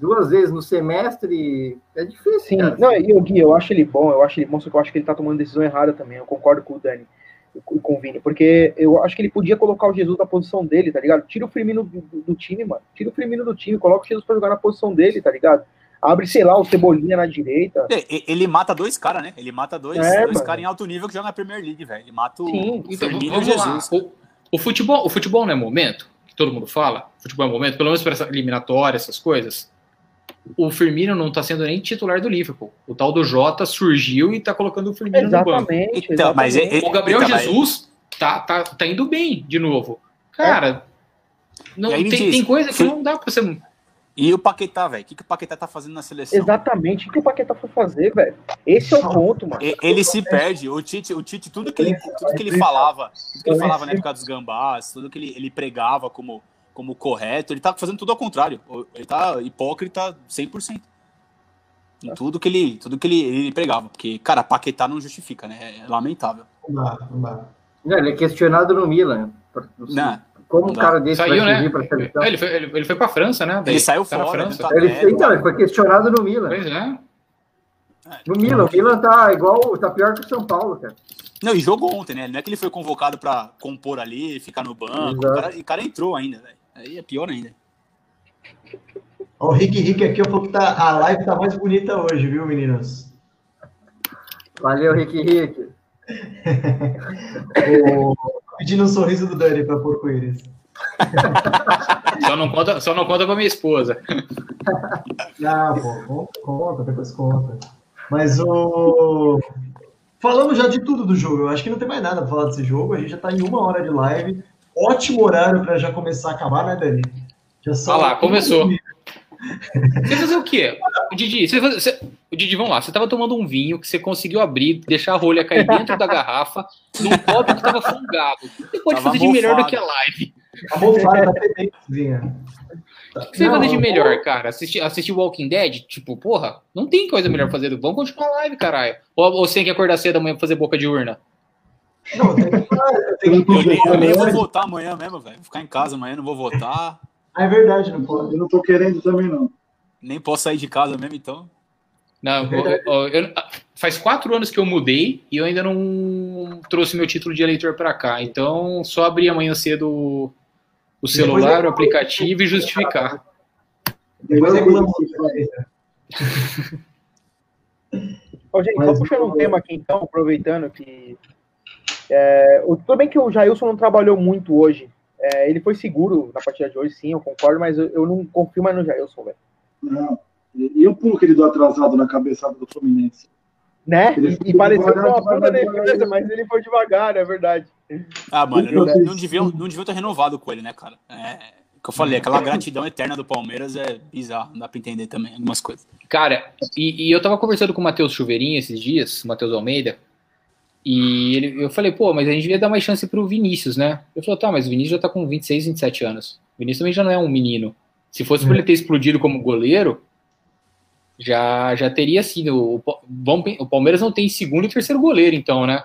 duas vezes no semestre, é difícil. Sim, cara. não, e o Gui, eu acho ele bom, eu acho ele bom, só que eu acho que ele tá tomando decisão errada também. Eu concordo com o Dani e com o Vini, porque eu acho que ele podia colocar o Jesus na posição dele, tá ligado? Tira o Firmino do, do- do time, mano. Tira o Firmino do time, coloca o Jesus pra jogar na posição dele, tá ligado? Abre, sei lá, o Cebolinha na direita. Ele mata dois caras, né? Ele mata dois, É, dois caras em alto nível que jogam na Premier League, velho. Ele mata o Sim, Então, Firmino e o vamos lá. O, futebol, o futebol não é momento, que todo mundo fala. O futebol é momento, pelo menos para essa eliminatória, essas coisas. O Firmino não tá sendo nem titular do Liverpool. O tal do Jota surgiu e tá colocando o Firmino no banco. Exatamente, Então, mas exatamente. ele- O Gabriel Então, mas- Jesus tá, tá, tá indo bem de novo. Cara, não, aí me tem, diz, tem coisa que não dá pra você. E o Paquetá, velho? O que, que o Paquetá tá fazendo na seleção? Exatamente, o que o Paquetá foi fazer, velho? Esse é o ponto, mano. E- Ele se perde. O Tite, o Tite tudo que ele, tudo que ele falava, tudo que ele falava na época dos gambás, tudo que ele, ele pregava como, como correto, ele tá fazendo tudo ao contrário. Ele tá hipócrita 100%. Em tudo que ele, tudo que ele, ele pregava. Porque, cara, Paquetá não justifica, né? É lamentável. Não dá, não dá. Ele é questionado no Milan. Não, Como um cara desse Saiu, vai né? servir pra seleção? Ele foi, ele, ele foi pra França, né? Daí ele saiu tá fora. França. ele tá- Ele, é, então, ele foi questionado no Milan. Pois é. No Milan, o Milan tá igual, tá pior que o São Paulo, cara. Não, e jogou ontem, né? Não é que ele foi convocado pra compor ali, ficar no banco. O cara, e o cara entrou ainda, velho. Aí é pior ainda. Ó, O Rick Rick aqui falou que tá, a live tá mais bonita hoje, viu, meninos? Valeu, Rick Rick. [laughs] O... Pedindo um sorriso do Dani pra pôr com eles. Só não conta, só não conta pra minha esposa. Ah, pô, conta, depois conta. Mas o. Falamos já de tudo do jogo. Eu acho que não tem mais nada pra falar desse jogo. A gente já tá em uma hora de live. Ótimo horário pra já começar a acabar, né, Dani? Já são- Olha lá, começou. Você fazer o quê? O Didi, você fazer- você- o Didi, vamos lá. Você tava tomando um vinho que você conseguiu abrir, deixar a rolha cair dentro da garrafa, num copo que tava fungado. Você pode Tava fazer de melhor do que a live. A mofada da Pedentezinha. O que você vai fazer de melhor, cara? Assistir, assistir Walking Dead? Tipo, porra, não tem coisa melhor fazer. Vamos continuar a live, caralho. Ou, ou você tem que acordar cedo amanhã pra fazer boca de urna? Não, tem que, tem que Eu nem, eu nem vou votar amanhã mesmo, velho. Vou ficar em casa amanhã, não vou votar. Ah, é verdade, não pode. Eu não tô querendo também, não. Nem posso sair de casa mesmo, então. Não, eu- eu- eu- faz quatro anos que eu mudei e eu ainda não trouxe meu título de eleitor pra cá. Então, só abrir amanhã cedo o- celular, o aplicativo e justificar. Depois faz. [laughs] Ô, gente, Mas- só puxando um tema aqui, então, aproveitando que. É, tudo bem que o Jailson não trabalhou muito hoje. É, ele foi seguro na partida de hoje, sim, eu concordo, mas eu, eu não confio mais no Jailson, velho. Não. E eu pulo que ele deu atrasado na cabeçada do Fluminense. Né? E, e pareceu uma puta defesa, mas ele foi devagar, é verdade. Ah, mano, não, fiz- não, deviam, não deviam ter renovado com ele, né, cara? É, o que eu falei, aquela gratidão eterna do Palmeiras é bizarro, não dá pra entender também algumas coisas. Cara, e, e eu tava conversando com o Matheus Chuveirinho esses dias, o Matheus Almeida, e ele, eu falei, pô, mas a gente devia dar mais chance pro Vinícius, né? Ele falou, tá, mas o Vinícius já tá com 26, 27 anos. O Vinícius também já não é um menino. Se fosse pra ele ter explodido como goleiro, já, já teria sido. O, o Palmeiras não tem segundo e terceiro goleiro, então, né?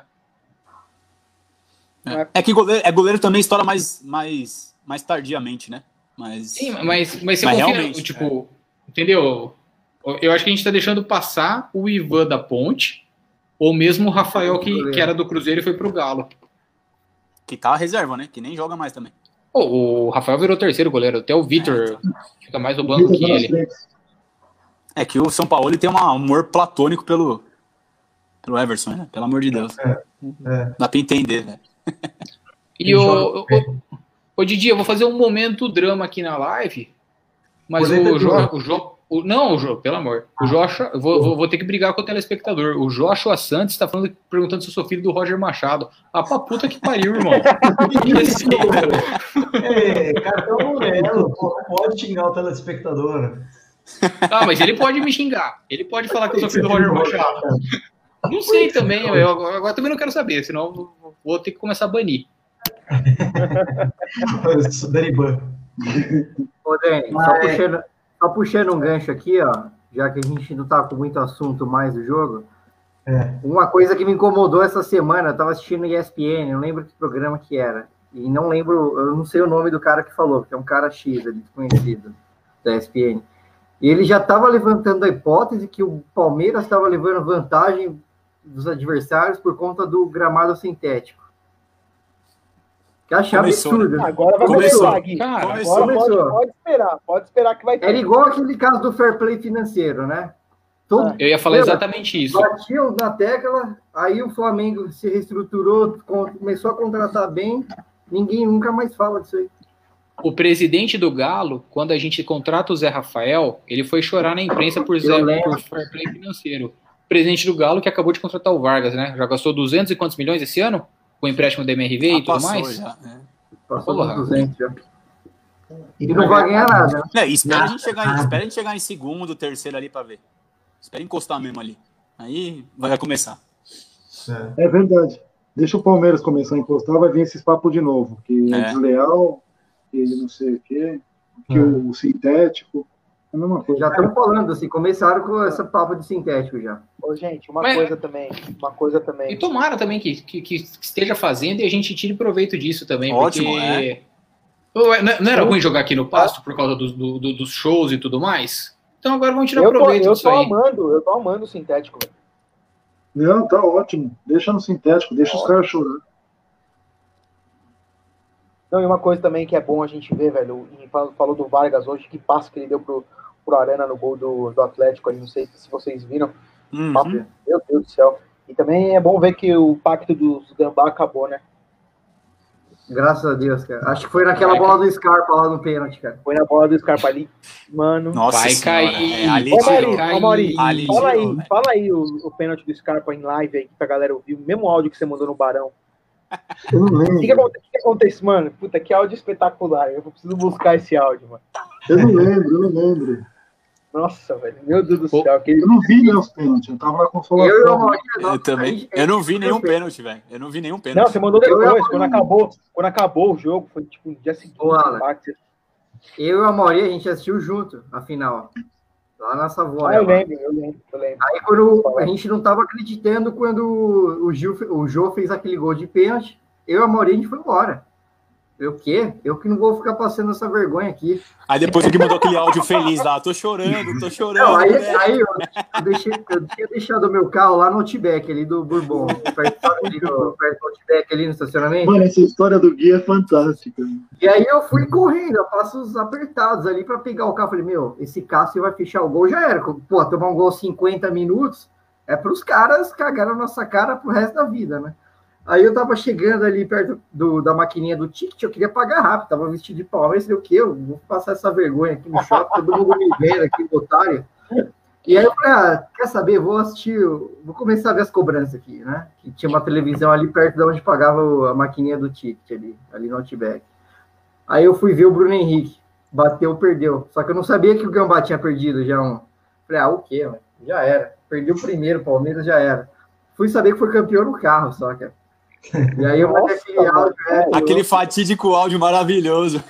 É, é que goleiro, é goleiro também estoura mais, mais, mais tardiamente, né? Mas. Sim, mas, mas você Mas confia, realmente, tipo, entendeu? Eu acho que a gente tá deixando passar o Ivan da Ponte, ou mesmo o Rafael, que, que era do Cruzeiro e foi pro Galo. Que tá a reserva, né? Que nem joga mais também. Pô, o Rafael virou terceiro goleiro, até o Vitor fica mais no banco que ele. É que o São Paulo ele tem um amor platônico pelo, pelo Everson, né? Pelo amor de Deus. É. Dá pra entender, né? E o, o, o Didi, eu vou fazer um momento drama aqui na live, mas o, jo, o, jo, o Não, o Jo, pelo amor. O Joshua, vou, vou, vou ter que brigar com o telespectador. O Joshua Santos tá falando, perguntando se eu sou filho do Roger Machado. Ah, pra puta que pariu, irmão. Que [laughs] assim, É, cartão amarelo, pô, não pode xingar o telespectador. Ah, mas ele pode me xingar. Ele pode falar que eu sou filho do Roger Machado. Não sei também, eu, agora, também não quero saber, senão vou- vou ter que começar a banir. [laughs] Deriban. Ô, Dani, só, puxando, só puxando um gancho aqui, ó, já que a gente não tá com muito assunto mais do jogo, É. uma coisa que me incomodou essa semana, eu tava assistindo ESPN, não lembro que programa que era, e não lembro, eu não sei o nome do cara que falou, porque é um cara X ali, desconhecido, da ESPN. E ele já estava levantando a hipótese que o Palmeiras estava levando vantagem dos adversários por conta do gramado sintético. Que eu achei Começou, absurdo. né? Agora vai Começou. começar, Gui. Cara, Começou. Agora pode, Começou. pode esperar, pode esperar que vai ter. Era igual aquele caso do fair play financeiro, né? Todo, Eu ia falar Lembra? exatamente isso. Batiam na tecla, aí o Flamengo se reestruturou, com- começou a contratar bem, ninguém nunca mais fala disso aí. O presidente do Galo, quando a gente contrata o Zé Rafael, ele foi chorar na imprensa por, Zé, por fair play financeiro. O presidente do Galo que acabou de contratar o Vargas, né? Já gastou 200 e quantos milhões esse ano? Com o empréstimo da MRV e Ah, tudo passou mais? já. né? Passou Porra. dos 200 já. E não vai ganhar nada. né? É, espera, a gente chegar em, espera a gente chegar em segundo, terceiro ali pra ver. Espera encostar mesmo ali. Aí vai começar. É. É verdade. Deixa o Palmeiras começar a encostar, vai vir esses papos de novo. Que é, É. desleal, que não sei o quê, que É. o sintético. É a mesma coisa. Já estão falando assim, começaram com essa papo de sintético já. Ô, gente, uma Mas- coisa também, uma coisa E também. tomara também que, que, que esteja fazendo e a gente tire proveito disso também. Ótimo, porque... é. Ué, Não não era ruim jogar aqui no pasto por causa dos, do- do- dos shows e tudo mais? Então agora vamos tirar Eu tô, proveito eu disso tô aí. amando, eu tô amando o sintético, velho. Não, tá ótimo. Deixa no sintético, deixa os caras chorar. Não, e uma coisa também que é bom a gente ver, velho, e fal- falou do Vargas hoje, que passo que ele deu pro, pro Arana no gol do, do Atlético aí, não sei se vocês viram. Uhum. Papo, Meu Deus do céu. E também é bom ver que o pacto dos Gambá acabou, né? Graças a Deus, cara. Acho que foi naquela Vai, bola do Scarpa lá no pênalti, cara. Foi na bola do Scarpa ali. Mano. Nossa Vai senhora, cair. é, ali Ô. Mauri, cair. ô, Mauri, Ali fala aí, velho. fala aí o, o pênalti do Scarpa em live aí pra galera ouvir. O mesmo áudio que você mandou no Barão. Eu não O que, que, lembro. o que que acontece, mano? Puta, que áudio espetacular. Eu preciso buscar esse áudio, mano. Eu não lembro, eu não lembro. Nossa, velho. Meu Deus do céu. Aquele... Eu não vi os pênaltis, eu tava na Eu e o consolação. Mauri, Eu também. Eu não vi nenhum pênalti, velho. Eu não vi nenhum Não, pênalti. você mandou Eu depois, quando acabou, quando acabou o jogo, foi tipo no dia seguinte. Ô, Alan. Que Eu e a Mauri, a gente assistiu junto, a final. Lá na Savoia. Ah, eu lembro, eu lembro, eu lembro. Aí quando a gente não tava acreditando quando o, Gil, o Jô fez aquele gol de pênalti, eu e a Mauri, a gente foi embora. Eu o quê? Eu que não vou ficar passando essa vergonha aqui. Aí depois o Gui mandou aquele áudio feliz lá. Tô chorando, tô chorando. Não, aí, né? aí eu, eu deixei, eu tinha deixado o meu carro lá no Outback, ali do Bourbon, perto, ali no, perto do Outback, ali no estacionamento. Mano, essa história do Gui é fantástica. E aí eu fui correndo, a passos apertados ali para pegar o carro. Falei, meu, esse Cássio vai fechar o gol, já era. Pô, tomar um gol 50 minutos é para os caras cagar na nossa cara pro resto da vida, né? Aí eu tava chegando ali perto do, da maquininha do ticket, eu queria pagar rápido, tava vestido de Palmeiras, falei, o quê? Eu vou passar essa vergonha aqui no shopping, todo mundo me vendo aqui, otário. E aí eu falei, ah, quer saber, vou assistir, vou começar a ver as cobranças aqui, né? Que tinha uma televisão ali perto de onde pagava a maquininha do ticket ali, ali no Outback. Aí eu fui ver o Bruno Henrique, bateu, perdeu. Só que eu não sabia que o Gambá tinha perdido já um. Falei, ah, o quê, mano? Já era. Perdeu o primeiro, Palmeiras já era. Fui saber que foi campeão no carro, só, cara. [laughs] E aí eu mandei aquele áudio, é, Aquele fatídico áudio maravilhoso.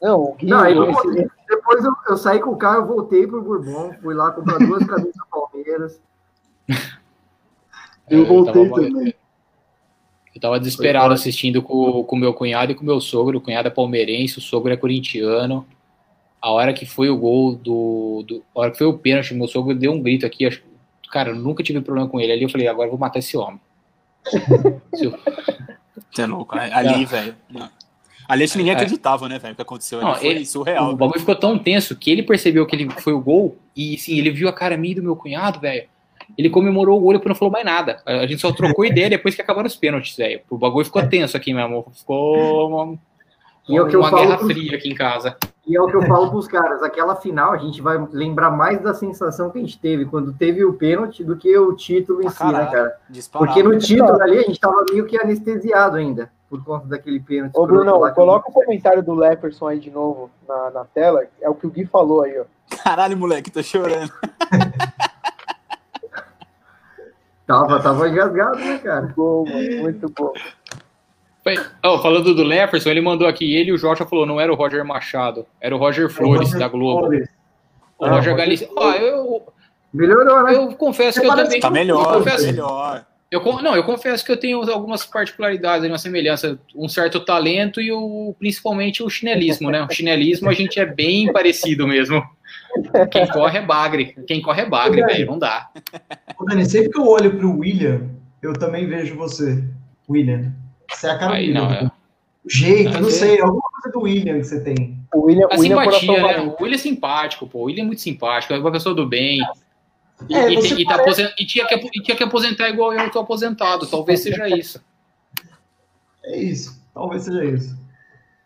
Não, o Gui, Não, aí eu- esse- Depois eu, eu saí com o carro, eu voltei pro Bourbon, fui lá comprar duas camisas do Palmeiras. [laughs] Eu voltei tava, também. eu tava desesperado assistindo com o meu cunhado e com o meu sogro. O cunhado é palmeirense, o sogro é corintiano. A hora que foi o gol do. do a hora que foi o pênalti, meu sogro deu um grito aqui. acho- Cara, eu nunca tive problema com ele. Ali eu falei, agora eu vou matar esse homem. Você é louco. Ali, velho. não. Ali acho que ninguém É. acreditava, né, velho? O que aconteceu ali Não, foi ele- surreal. O bagulho ficou tão tenso que ele percebeu que ele foi o gol e sim, ele viu a cara minha e do meu cunhado, velho. Ele comemorou o gol e não falou mais nada. A gente só trocou ideia depois que acabaram os pênaltis, velho. O bagulho ficou tenso aqui mesmo. Ficou uma, E é o que eu falo pros- fria aqui em casa. E é o que eu falo pros caras, aquela final a gente vai lembrar mais da sensação que a gente teve quando teve o pênalti do que o título em Pra si, né, caralho. cara? Disparado. Porque no título ali a gente tava meio que anestesiado ainda, por conta daquele pênalti. Ô, que- coloca o comentário do Leperson aí de novo na, na tela. É o que o Gui falou aí, ó. Caralho, moleque, tô chorando. Tava, tava engasgado, né, cara? Muito bom, mano, muito bom. Ó, falando do Leferson, ele mandou aqui, ele e o Jorge falou, não era o Roger Machado, era o Roger Flores, da Globo. O Ah, Roger Roger Galícia. Ó, eu, Melhorou, né? eu confesso que eu também. Tá melhor, eu tá confesso, melhor. Eu, não, eu confesso que eu tenho algumas particularidades, uma semelhança, um certo talento e o, principalmente o chinelismo, né? O chinelismo a gente é bem parecido mesmo. Quem corre é bagre. Quem corre é bagre, velho. Não dá. Ô, Dani, sempre que eu olho pro William, eu também vejo você. William. Você é a cara do Aí William. não, é. O jeito, não é- sei, alguma coisa do William que você tem. O William, A o William é simpatia, coração né? O William é simpático, pô. O William é muito simpático, é uma pessoa do bem. E, É, e e tá parece- e tinha que, e tinha que aposentar igual eu tô aposentado. Talvez seja isso. É isso. Talvez seja isso.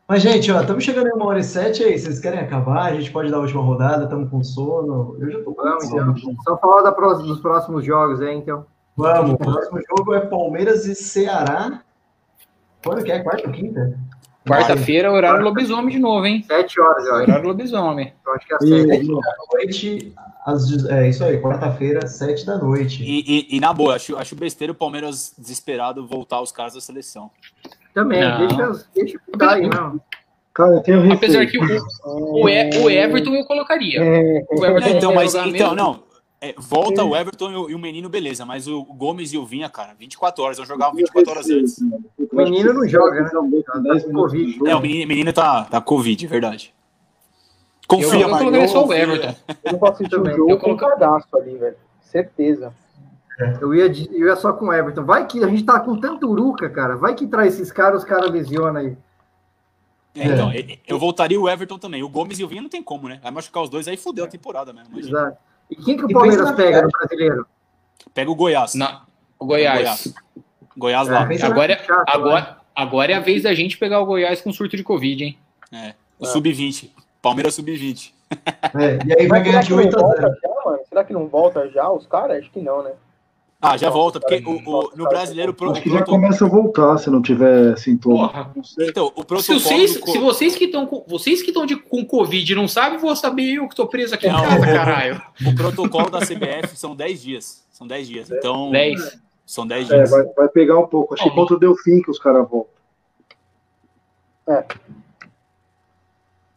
Mas, gente, ó, estamos chegando em uma hora e sete aí. Vocês querem acabar? A gente pode dar a última rodada, estamos com sono. Eu já tô com Vamos, sono. então. Só falar da pró- dos próximos jogos aí, então. Vamos, o próximo jogo é Palmeiras e Ceará. Quando que é? Quarta ou quinta? Quarta-feira, horário lobisomem de novo, hein? Sete horas, eu acho. Horário lobisomem. Eu acho que é sete. à noite, às, é isso aí, quarta-feira, sete da noite. E, e- e na boa, acho, acho besteira o Palmeiras desesperado voltar os caras da seleção. Também, Não. deixa, deixa eu dar aí, não. Cara, eu tenho Apesar que o, o, o Everton eu colocaria. É, O Everton então, mas então, mesmo. não. É, volta o Everton e o, e o menino, beleza, mas o Gomes e o Vinha, cara, 24 horas, eu jogava 24 horas antes. O menino não joga, né? Com 10 Tá com minutos de Covid. jogo. É, o menino, menino tá, tá Covid, é verdade. Eu, Confia, eu Marcão, colocaria só o. Everton. eu vou assistir o Também. jogo Eu com um cadastro ali, velho. Certeza. Eu ia, eu ia só com o Everton. Vai que a gente tá com tanto uruca, cara. Vai que traz esses caras, os caras lesionam aí. É, então, eu- eu voltaria o Everton também. O Gomes e o Vinha não tem como, né? Vai machucar os dois, aí fudeu a temporada mesmo. imagina. Exato. E quem que o Palmeiras pega no brasileiro? Pega o Goiás. Na, o Goiás. Goiás É, lá. na Agora, chato, né? agora, agora é a vez da gente pegar o Goiás com surto de Covid, hein? É, o Sub-20. Palmeiras Sub-20. É, e aí vai ganhar de que não 8 a 0. volta já, mano? Será que não volta já os caras? Acho que não, né? Ah, já volta, porque o, o- no brasileiro. o pro- Acho que já começa a voltar se não tiver sintoma. Porra. Não sei. Então, o Se, protocolo. vocês, do se vocês que estão com vocês que estão de- com Covid não sabem, vou saber eu que tô preso aqui Não, em casa, o- caralho. O protocolo da CBF são 10 dias. São 10 dias. Então. 10. São 10 É, dias. vai, vai pegar um pouco. Acho que contra o Delfim que os caras voltam.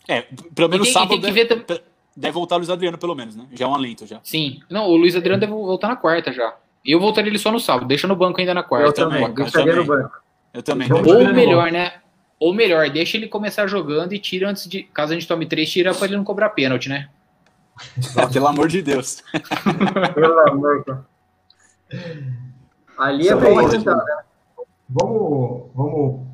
É, pelo menos tem- sábado tem que deve, ver deve voltar o Luiz Adriano, pelo menos, né? Já é um alento já. Sim. Não, o Luiz Adriano deve voltar na quarta já. Eu voltaria ele só no sábado, deixa no banco ainda na quarta. Eu também, também, cara, deixaria no também. banco. Eu também. Também. Ou melhor, né? Ou melhor, deixa ele começar jogando e tira antes de. Caso a gente tome três, tira pra ele não cobrar pênalti, né? Pelo amor de Deus. [laughs] Pelo amor de Deus. Ali é pode. tentado, né? Vamos, vamos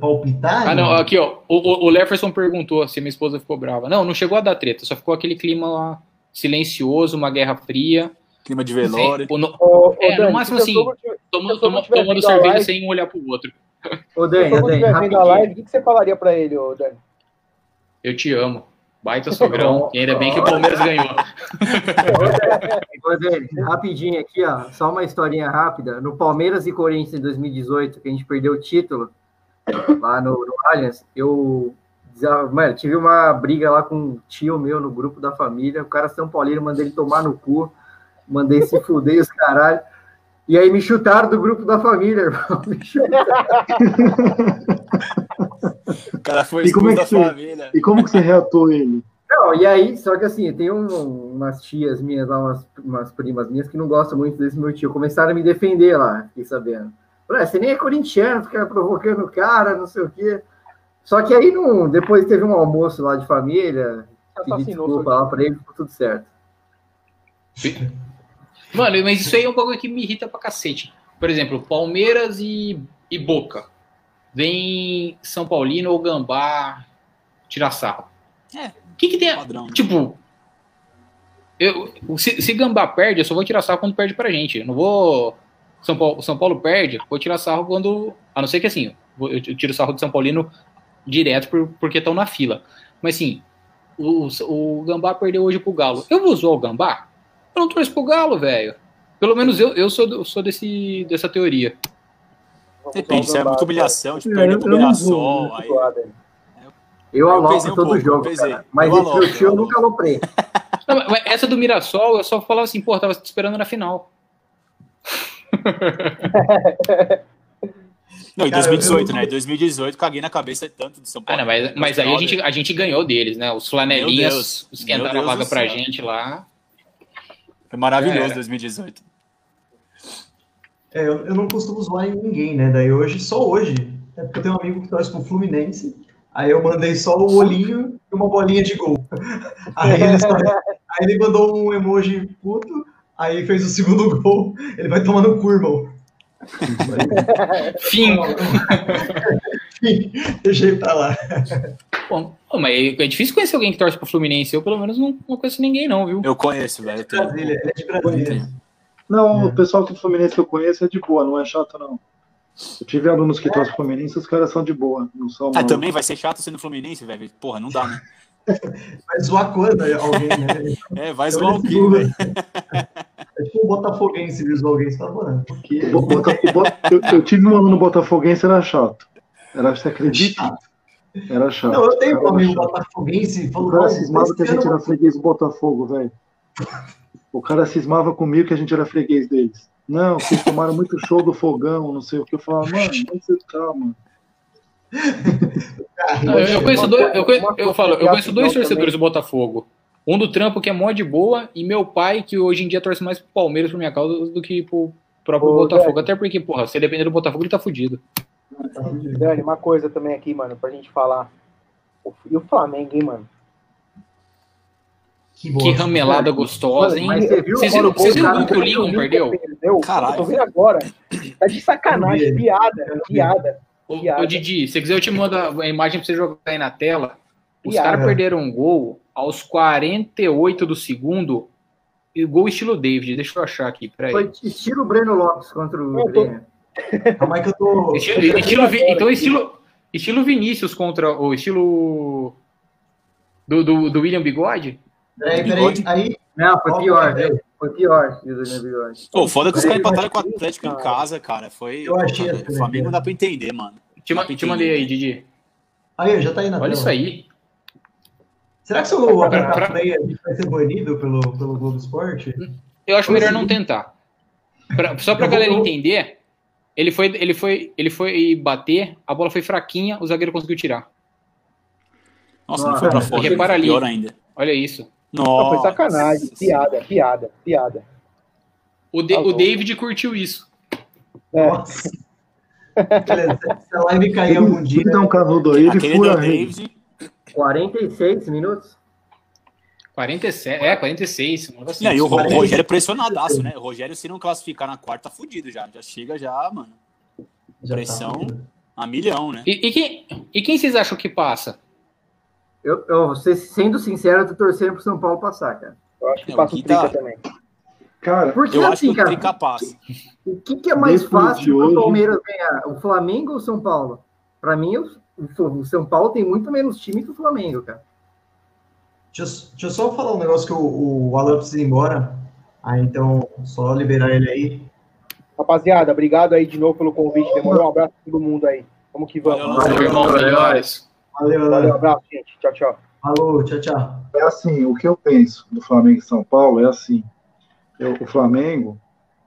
palpitar? Ah, não, aqui, ó. O, o, o Leferson perguntou se minha esposa ficou brava. Não, não chegou a dar treta, só ficou aquele clima lá silencioso, uma guerra fria. Clima de velório. O no- Ô, ô, É, no Dani, máximo assim, tomando, tomando a cerveja live- sem um olhar pro outro. Ô, Se Dani, o ô, Sogo Dani, estiver vendo a rapidinho. live, o que você falaria pra ele, ô Dani? Eu te amo. Baita sogrão. E ainda bem que o Palmeiras ganhou. [laughs] Ô, Dani, rapidinho aqui, ó. Só uma historinha rápida. No Palmeiras e Corinthians em 2018, que a gente perdeu o título lá no, no Allianz, eu. Mano, tive uma briga lá com um tio meu no grupo da família. O cara São Paulino, mandei ele tomar no cu, mandei se fuder os caralho. E aí me chutaram do grupo da família, irmão. Me chutaram. O cara foi é expulso que da você- família. E como que você reatou ele? Não, e aí, só que assim, tem um- umas tias minhas lá, umas, umas primas minhas que não gostam muito desse meu tio. Começaram a me defender lá, fiquei sabendo. Falei, "Ah, você nem é corintiano, fica provocando o cara, não sei o quê. Só que aí, não, depois teve um almoço lá de família, pedi desculpa lá pra ele, ficou tudo certo. Mano, mas isso aí é um bagulho que me irrita pra cacete. Por exemplo, Palmeiras e, e Boca. Vem São Paulino ou Gambá tirar sarro. É. O que que tem. Padrão. né? Tipo, eu, se, se Gambá perde, eu só vou tirar sarro quando perde pra gente. Eu não vou... São Paulo, São Paulo perde, vou tirar sarro quando... A não ser que assim, eu, tiro sarro do São Paulino direto por, porque estão na fila. Mas assim, o, o Gambá perdeu hoje pro Galo. Eu vou zoar o Gambá? Eu não torço pro Galo, velho. Pelo menos eu, eu sou, do- sou desse, dessa teoria. Depende, se é muita humilhação, tipo, É, perder eu- pro eu Mirassol. Eu Eu pesei um todo pouco, eu jogo, cara. Mas Eu esse meu tio eu eu nunca aloprei. [laughs] Não, essa do Mirassol, eu só falava assim, pô, tava te esperando na final. [laughs] Não, em Cara, 2018, eu- né? Em 2018, caguei na cabeça tanto do São Ah, Paulo. não, mas, mas aí a gente, a gente ganhou deles, né? Os flanelinhas meu a vaga pra céu. gente lá. Foi maravilhoso É. 2018. É, eu, eu não costumo zoar em ninguém, né? Daí hoje, só hoje, é porque eu tenho um amigo que torce pro Fluminense, aí eu mandei só o olhinho e uma bolinha de gol. [laughs] Aí ele, só- aí ele mandou um emoji puto, aí fez o segundo [laughs] gol, ele vai tomar no cu, irmão. Fim. Deixei pra lá. Bom, mas é difícil conhecer alguém que torce pro Fluminense. Eu, pelo menos, não, não conheço ninguém, não, viu? Eu conheço, velho. eu tenho- Brasília, é de Brasília. Não, É. o pessoal do Fluminense que eu conheço é de boa, não é chato, não. Eu tive alunos que torcem pro Fluminense, os caras são de boa, não são Ah, também vai ser chato sendo Fluminense, velho. Porra, não dá, né? [laughs] Vai zoar quando alguém, né? É, vai Então, zoar o ele quê, zoa. velho? [laughs] É tipo um botafoguense alguém, você fala, mano, por quê? O Bo- Bota- o Bo- eu, eu tive um aluno botafoguense, era chato. Era, você acredita? Chato. Era chato. Não, eu tenho um amigo botafoguense, O falou, cara "Nossa, cismava que a gente era freguês do Botafogo, velho. O cara cismava comigo que a gente era freguês deles. Não, vocês tomaram muito show do fogão, não sei o que. Eu falava, mano, onde você tá, mano? Não, [laughs] eu, eu conheço dois, eu, falo, eu conheço dois torcedores do Botafogo. Um do trampo que é mó de boa, e meu pai, que hoje em dia torce mais pro Palmeiras por minha causa do que pro próprio Ô, Botafogo. Dani. Até porque, porra, se depender do Botafogo, ele tá fudido. Dani, uma coisa também aqui, mano, pra gente falar. E o Flamengo, hein, mano? Que, Que bosta. ramelada gostosa, hein? Mas você viu Vocês viram, vocês viram o cara, que o Lincoln perdeu? Perdeu? Caralho. Eu tô vendo agora. Tá de sacanagem, piada, piada. Ô, Piada. ô, Didi, se quiser eu te mando a imagem pra você jogar aí na tela. Os caras perderam um gol aos 48 do segundo. E gol estilo David. Deixa eu achar aqui, peraí. Foi estilo Breno Lopes contra o Eu tô- Grêmio. Calma aí que eu tô... Estilo, então, estilo, estilo Vinícius contra o estilo do, do, do William Bigode? Peraí, peraí, aí... Não, foi pior, velho. Foi pior, viu, Daniel Bigode. Pô, foda que os caras empataram com o Atlético em casa, cara. Foi. Eu achei O Flamengo não dá pra entender, mano. Te, te mandei aí. Didi. Aí, já tá aí na Olha tela. isso aí. Será que se eu apertar pra- play, a gente vai ser banido pelo, pelo Globo Esporte? Eu acho melhor Consegui. não tentar. Pra- só pra Eu galera vou- entender, ele foi, ele, foi, ele foi bater, a bola foi fraquinha, o zagueiro conseguiu tirar. Nossa, não foi pra fora. Repara ali. Pior ainda. Olha isso. Não, Nossa. foi sacanagem. Piada, piada, piada. O, De- Tá o. David curtiu isso. É, Nossa. [laughs] Beleza, Se a live cair algum dia, um canudo ele fura a. David. 46 minutos? 47, é, 46. um negócio assim. Não, e o Rogério é pressionadaço, né? O Rogério, se não classificar na quarta, tá fudido já. Já chega já, mano. já tá Pressão fudido. a milhão, né? E, e quem, e quem vocês acham que passa? Eu, eu, se- sendo sincero, eu tô torcendo pro São Paulo passar, cara. eu acho que É, o passa o Gui tá- Trica também. Cara, Porque Eu acho assim, que o cara, Trica passa. o que, que é mais fácil pro Palmeiras ganhar? O Flamengo ou o São Paulo? Pra mim, o, o São Paulo tem muito menos time que o Flamengo, cara. Deixa eu, deixa eu só falar um negócio que o, o Alan precisa ir embora. Ah, então, só liberar ele aí. Rapaziada, obrigado aí de novo pelo convite. Demorou um abraço pra todo mundo aí. Vamos que vamos. Valeu, Valeu, irmão, melhores. Valeu, Valeu, Alan. abraço, gente. Tchau, tchau. Falou, tchau, tchau. é assim, o que eu penso do Flamengo e São Paulo é assim. Eu- o Flamengo,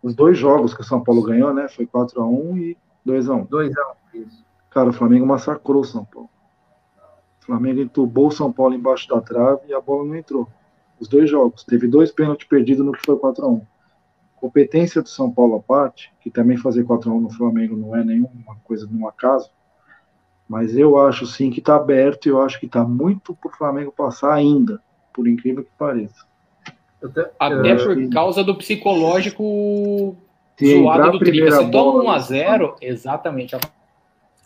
os dois jogos que o São Paulo ganhou, né? Foi 4x1 e 2x1. 2 a 1 isso. Cara, o Flamengo massacrou o São Paulo. O Flamengo entubou o São Paulo embaixo da trave e a bola não entrou. Os dois jogos. Teve dois pênaltis perdidos no que foi 4x1. Competência do São Paulo à parte, que também fazer 4x1 no Flamengo não é nenhuma coisa, nenhum acaso. Mas eu acho sim que tá aberto e eu acho que tá muito pro Flamengo passar ainda, por incrível que pareça. Até eu- por causa do psicológico Se zoado do a primeira Você toma bola, 1x0, exatamente.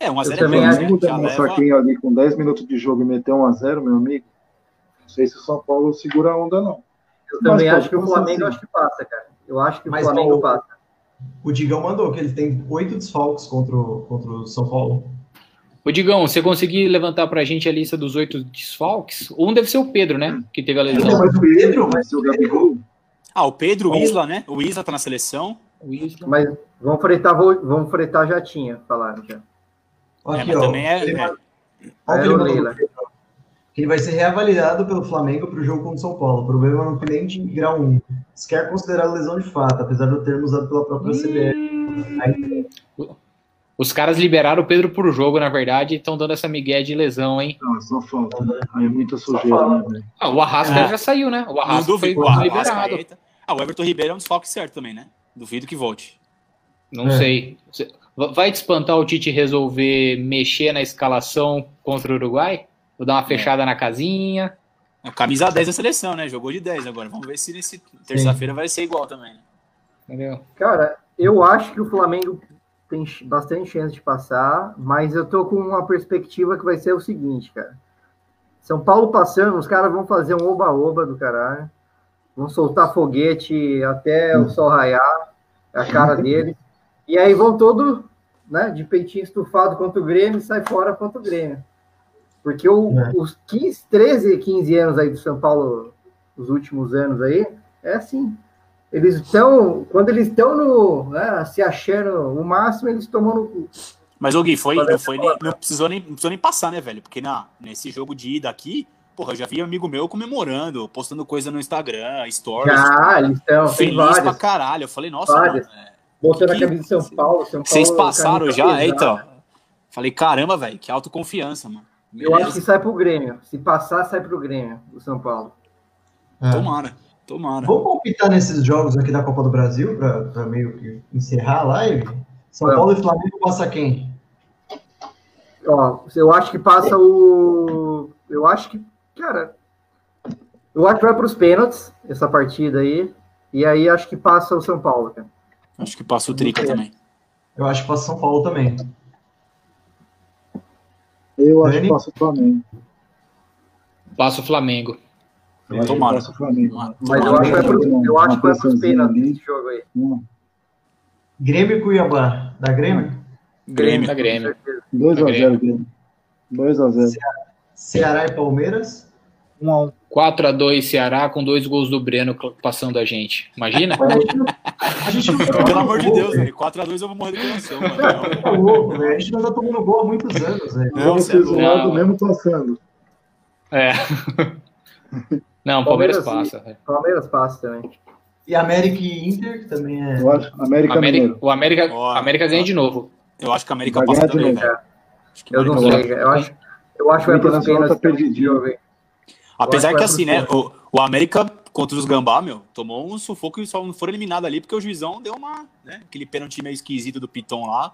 É, 1 a 0 Eu também é acho bom, Flamengo né? Já um leva... saquinho ali com 10 minutos de jogo e meter 1 a 0 meu amigo. Não sei se o São Paulo segura a onda, não. Eu também Mas, pô, acho que o Flamengo assim? acho que passa, cara. Eu acho que o Mas, Flamengo ó, passa. O Digão mandou que ele tem oito desfalques contra o, contra o São Paulo. Ô, Digão, você conseguir levantar pra gente a lista dos oito desfalques? Um deve ser o Pedro, né? Que teve a Não, lesão. mas o Pedro, mas o o Pedro, Gabigol. Ah, o Pedro, o Isla, né? O Isla tá na seleção. O Isla. Mas vamos fretar, vamos fretar já tinha, falaram já. É, aqui, mas ó, também é- ele, é. Olha o que ele. Que vai ser reavaliado pelo Flamengo para o jogo contra o São Paulo. O problema não foi nem de grau 1. Se quer considerar lesão de fato, apesar de eu ter usado pela própria CBF. Aí, Os caras liberaram o Pedro pro jogo, na verdade, e estão dando essa migué de lesão, hein? Não, só falta, né? Aí é muita sujeira, né, velho? Ah, o Arrasca É. já saiu, né? O Arrasca foi duvido. Ah, liberado. Arrascaeta. Ah, o Everton Ribeiro é um desfalque certo também, né? Duvido que volte. Não É. sei. Vai te espantar o Tite resolver mexer na escalação contra o Uruguai? Vou dar uma fechada na casinha. A camisa 10 da seleção, né? Jogou de 10 agora. Vamos ver se nesse terça-feira vai ser igual também. né? Entendeu? Cara, eu acho que o Flamengo tem bastante chance de passar, mas eu tô com uma perspectiva que vai ser o seguinte, cara. São Paulo passando, os caras vão fazer um oba-oba do caralho. Vão soltar foguete até o sol raiar, é a cara deles. E aí vão todo, né, de peitinho estufado contra o Grêmio e sai fora contra o Grêmio. Porque o- É. os 15, 13, 15 anos aí do São Paulo, os últimos anos aí, é assim. Eles estão, quando eles estão no, né, se achando o máximo, eles tomam no cu. Mas o Gui, foi, não, foi nem, não, precisou nem, não precisou nem passar, né, velho? Porque na, nesse jogo de ida aqui, porra, eu já vi amigo meu comemorando, postando coisa no Instagram, stories. Estão, tem feliz pra caralho. Eu falei, nossa, mano, é, Botando a que- camisa de São Paulo. São Paulo vocês passaram já? pesada. É, então. Falei, caramba, velho, que autoconfiança, mano. Eu acho que sai pro Grêmio. Se passar, sai pro Grêmio, o São Paulo. é. Tomara, tomara. Vamos palpitar nesses jogos aqui da Copa do Brasil para meio que encerrar a live? São. Paulo e Flamengo passa quem? Ó, eu acho que passa o. Eu acho que, cara. Eu acho que vai pros pênaltis, essa partida aí. E aí acho que passa o São Paulo, cara. Acho que passa o Trica também. Eu acho que passa São Paulo também. Eu acho Dani? que passa o Flamengo. Passa o Flamengo. Eu Tomara. passa o Flamengo. Tomara. Mas eu acho que vai pros, eu acho que vai pros pênaltis ali. esse jogo aí. Hum, Grêmio e Cuiabá. Da Grêmio? Grêmio. Da Grêmio. 2x0, Grêmio. 2x0. Ceará e Palmeiras? 1x1. 4x2 Ceará com dois gols do Breno passando a gente. Imagina? [laughs] A gente a [laughs] Pelo amor de Deus, velho. 4x2 eu vou morrer de coração, mano. velho. Louco, velho. A gente não tá tomando gol há muitos anos, velho. Não, é Não. mesmo passando. É. [laughs] Não, Palmeiras Palmeiras, passa. Palmeiras passa também. E América e Inter, que também é. Eu acho. América, América, o América, Ó, América ganha de novo. Eu acho que a América Vai passa também, novo. velho. Eu não sei. Eu acho, Eu acho que O vai para os tá pênaltis. Apesar que assim, né? O, o América contra os Gambá, meu, tomou um sufoco e só não foram eliminados ali porque o juizão deu uma. Né, aquele pênalti meio esquisito do Piton lá.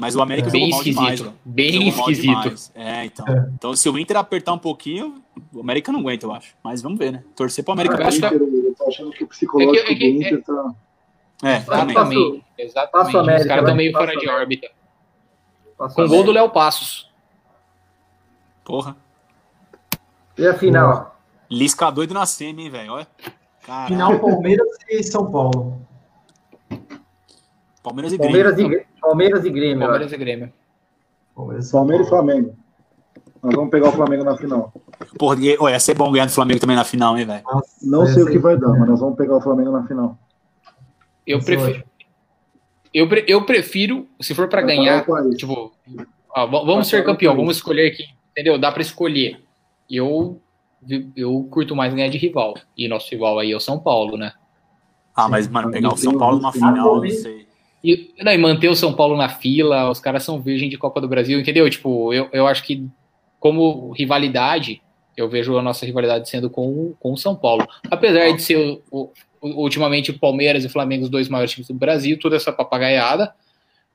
Mas o América Bem jogou mal demais, esquisito. velho. Bem Jogou mal esquisito. demais. É, então. Então, se o Inter apertar um pouquinho, o América não aguenta, eu acho. Mas vamos ver, né? Torcer pro América. Eu acho Inter, eu tô achando que o psicológico É que- é que- do Inter tá. É. Exatamente. Exatamente. Passo Os América, caras vai, estão meio fora de América. órbita. Passa Com o gol do. Léo Passos. Porra. E a final? Lisca doido na semi, hein, velho? Olha. Caralho. Final Palmeiras e São Paulo. Palmeiras e Grêmio. Palmeiras e, Grê- Palmeiras e Grêmio. Palmeiras e Grêmio. Palmeiras, e Palmeiras e. Flamengo. Nós vamos pegar o Flamengo na final. Porra, e- ô, ia ser bom ganhar do Flamengo também na final, hein, velho? Não sei o que vai dar, mas nós vamos pegar o Flamengo na final. Eu é prefiro, ótima. eu, pre- eu prefiro, se for pra Vai ganhar, tipo, ó, vamos Vai ser campeão, vamos escolher aqui, entendeu? Dá pra escolher. Eu, eu curto mais ganhar de rival. E nosso rival aí é o São Paulo, né? Ah, mas, mano, pegar o São Paulo um numa final não sei. E, não, e manter o São Paulo na fila, os caras são virgem de Copa do Brasil, entendeu? Tipo, eu, eu acho que como rivalidade, eu vejo a nossa rivalidade sendo com, o- com o São Paulo. Apesar de ser o, o- ultimamente o Palmeiras e o Flamengo os dois maiores times do Brasil, toda essa papagaiada,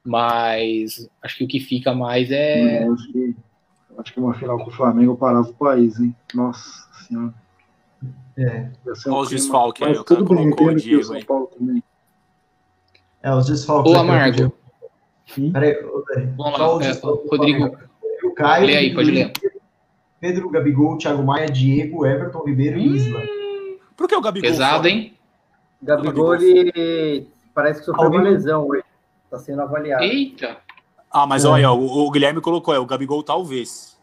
mas acho que o que fica mais é. Acho que, eu acho que uma final com o Flamengo parava o país, hein? Nossa senhora. É, um Olha os desfalques aí, Mas o cara colocou o o Diego São. Paulo também. é os desfalques. Ô, Amargo. Peraí. Vamos lá, os é, Rodrigo. Rodrigo Caio, Lê aí, pode ler. Pedro, Gabigol, Thiago Maia, Diego, Everton, Ribeiro e Isla. Por que o Gabigol? Pesado, hein? Gabigol, ele parece que sofreu uma lesão hoje. Está sendo avaliado. Eita! Ah, mas É. olha, o, o Guilherme colocou, é, o Gabigol talvez.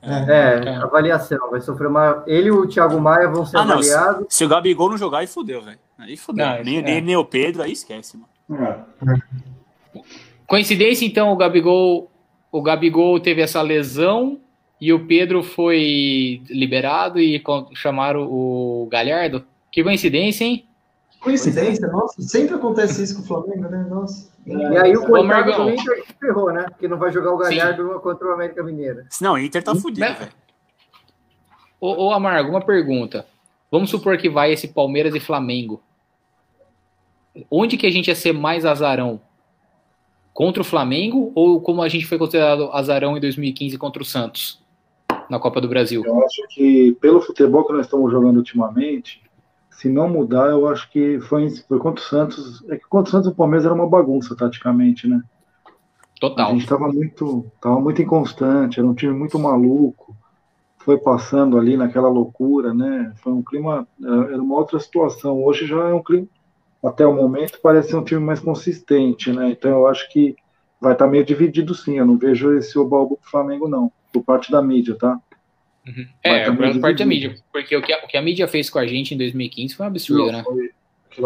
É. É, avaliação. Vai sofrer uma. Ele e o Thiago Maia vão ser Ah, não, se, avaliados. se o Gabigol não jogar, aí fodeu, velho. Aí fodeu. Não, nem, é. nem, nem o Pedro, aí esquece, mano. Coincidência, então, o Gabigol, o Gabigol teve essa lesão e o Pedro foi liberado e chamaram o Galhardo. Que coincidência, hein? Coincidência? Nossa, sempre acontece isso com o Flamengo, né? Nossa. E aí o coitado Inter se ferrou, né? Porque não vai jogar o Galhardo contra o América Mineiro. Senão, o Inter tá fudido, Mas- velho. Ô, ô Amargo, uma pergunta. Vamos supor que vai esse Palmeiras e Flamengo. Onde que a gente ia ser mais azarão? Contra o Flamengo ou como a gente foi considerado azarão em 2015 contra o Santos? Na Copa do Brasil. Eu acho que pelo futebol que nós estamos jogando ultimamente, se não mudar, eu acho que foi, foi contra o Santos. É que contra o Santos o Palmeiras era uma bagunça taticamente, né? A Total. gente estava muito, tava muito inconstante, era um time muito maluco. Foi passando ali naquela loucura, né? Foi um clima, era era uma outra situação. Hoje já é um clima, até o momento, parece ser um time mais consistente, né? Então eu acho que vai estar meio dividido sim. Eu não vejo esse oba-oba pro Flamengo, não, por parte da mídia, tá? É, Vai também por parte da mídia. Porque o que, a, o que a mídia fez com a gente em 2015 foi um absurdo, né? foi-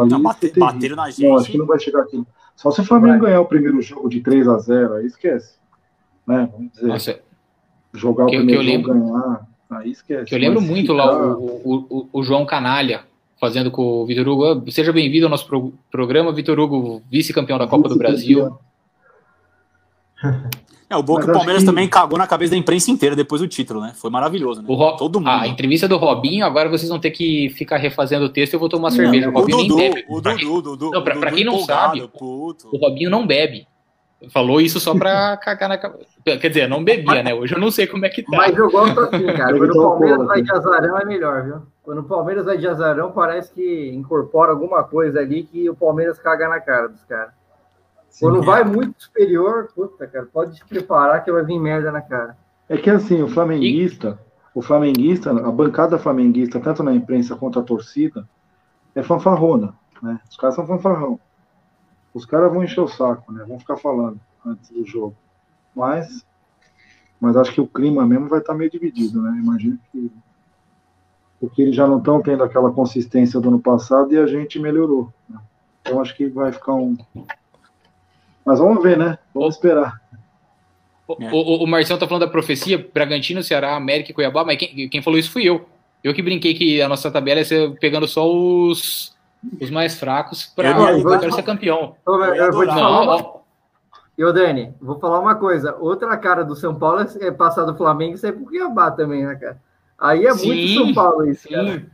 Não, bate- foi terrível. bateram na Não, gente. acho que não vai chegar aqui. Só se o Flamengo ganhar o primeiro jogo de 3 a 0 aí esquece. Né? Vamos dizer, Nossa, jogar o que- primeiro que eu jogo ganhar, aí esquece. que eu lembro Mas muito ficar- lá o, o, o- o João Canalha fazendo com o Vitor Hugo. "Ah, Seja bem-vindo ao nosso pro- programa, Vitor Hugo, vice-campeão da Copa do Brasil. [laughs] É, o bom que o Palmeiras que- também cagou na cabeça da imprensa inteira depois do título, né? Foi maravilhoso, né? O Ro- Todo mundo. A entrevista do Robinho, agora vocês vão ter que ficar refazendo o texto e eu vou tomar cerveja. O o Robinho nem Dudu, bebe. o Pra- Dudu, o Dudu, Não, pra- o pra Dudu quem não sabe, puto. O Robinho não bebe. Falou isso só pra [laughs] cagar na cabeça. Quer dizer, não bebia, né? Hoje eu não sei como é que tá. Mas eu gosto assim, [laughs] cara. Quando o Palmeiras vai de azarão é melhor, viu? Quando o Palmeiras vai de azarão, parece que incorpora alguma coisa ali que o Palmeiras caga na cara dos caras. Quando vai muito superior, puta, cara, pode se preparar que vai vir merda na cara. É que assim, o flamenguista, o flamenguista, a bancada flamenguista, tanto na imprensa quanto a torcida, é fanfarrona, né? Os caras são fanfarrão. Os caras vão encher o saco, né? Vão ficar falando antes do jogo. Mas, mas acho que o clima mesmo vai estar meio dividido, né? Imagino que porque eles já não estão tendo aquela consistência do ano passado e a gente melhorou. né? Então acho que vai ficar um. Mas vamos ver, né? Vamos esperar. O, o, o Marcião tá falando da profecia, Bragantino, Ceará, América e Cuiabá, mas quem, quem falou isso fui eu. Eu que brinquei que a nossa tabela ia ser pegando só os, os mais fracos pra Eu não- eu eu vou- quero ser campeão. Então, eu, Eu ia eu vou te falar Não, uma, E ô Dani, vou falar uma coisa. Outra cara do São Paulo é passar do Flamengo e sair pro Cuiabá também, né, cara? Aí é Sim, muito São Paulo isso, cara.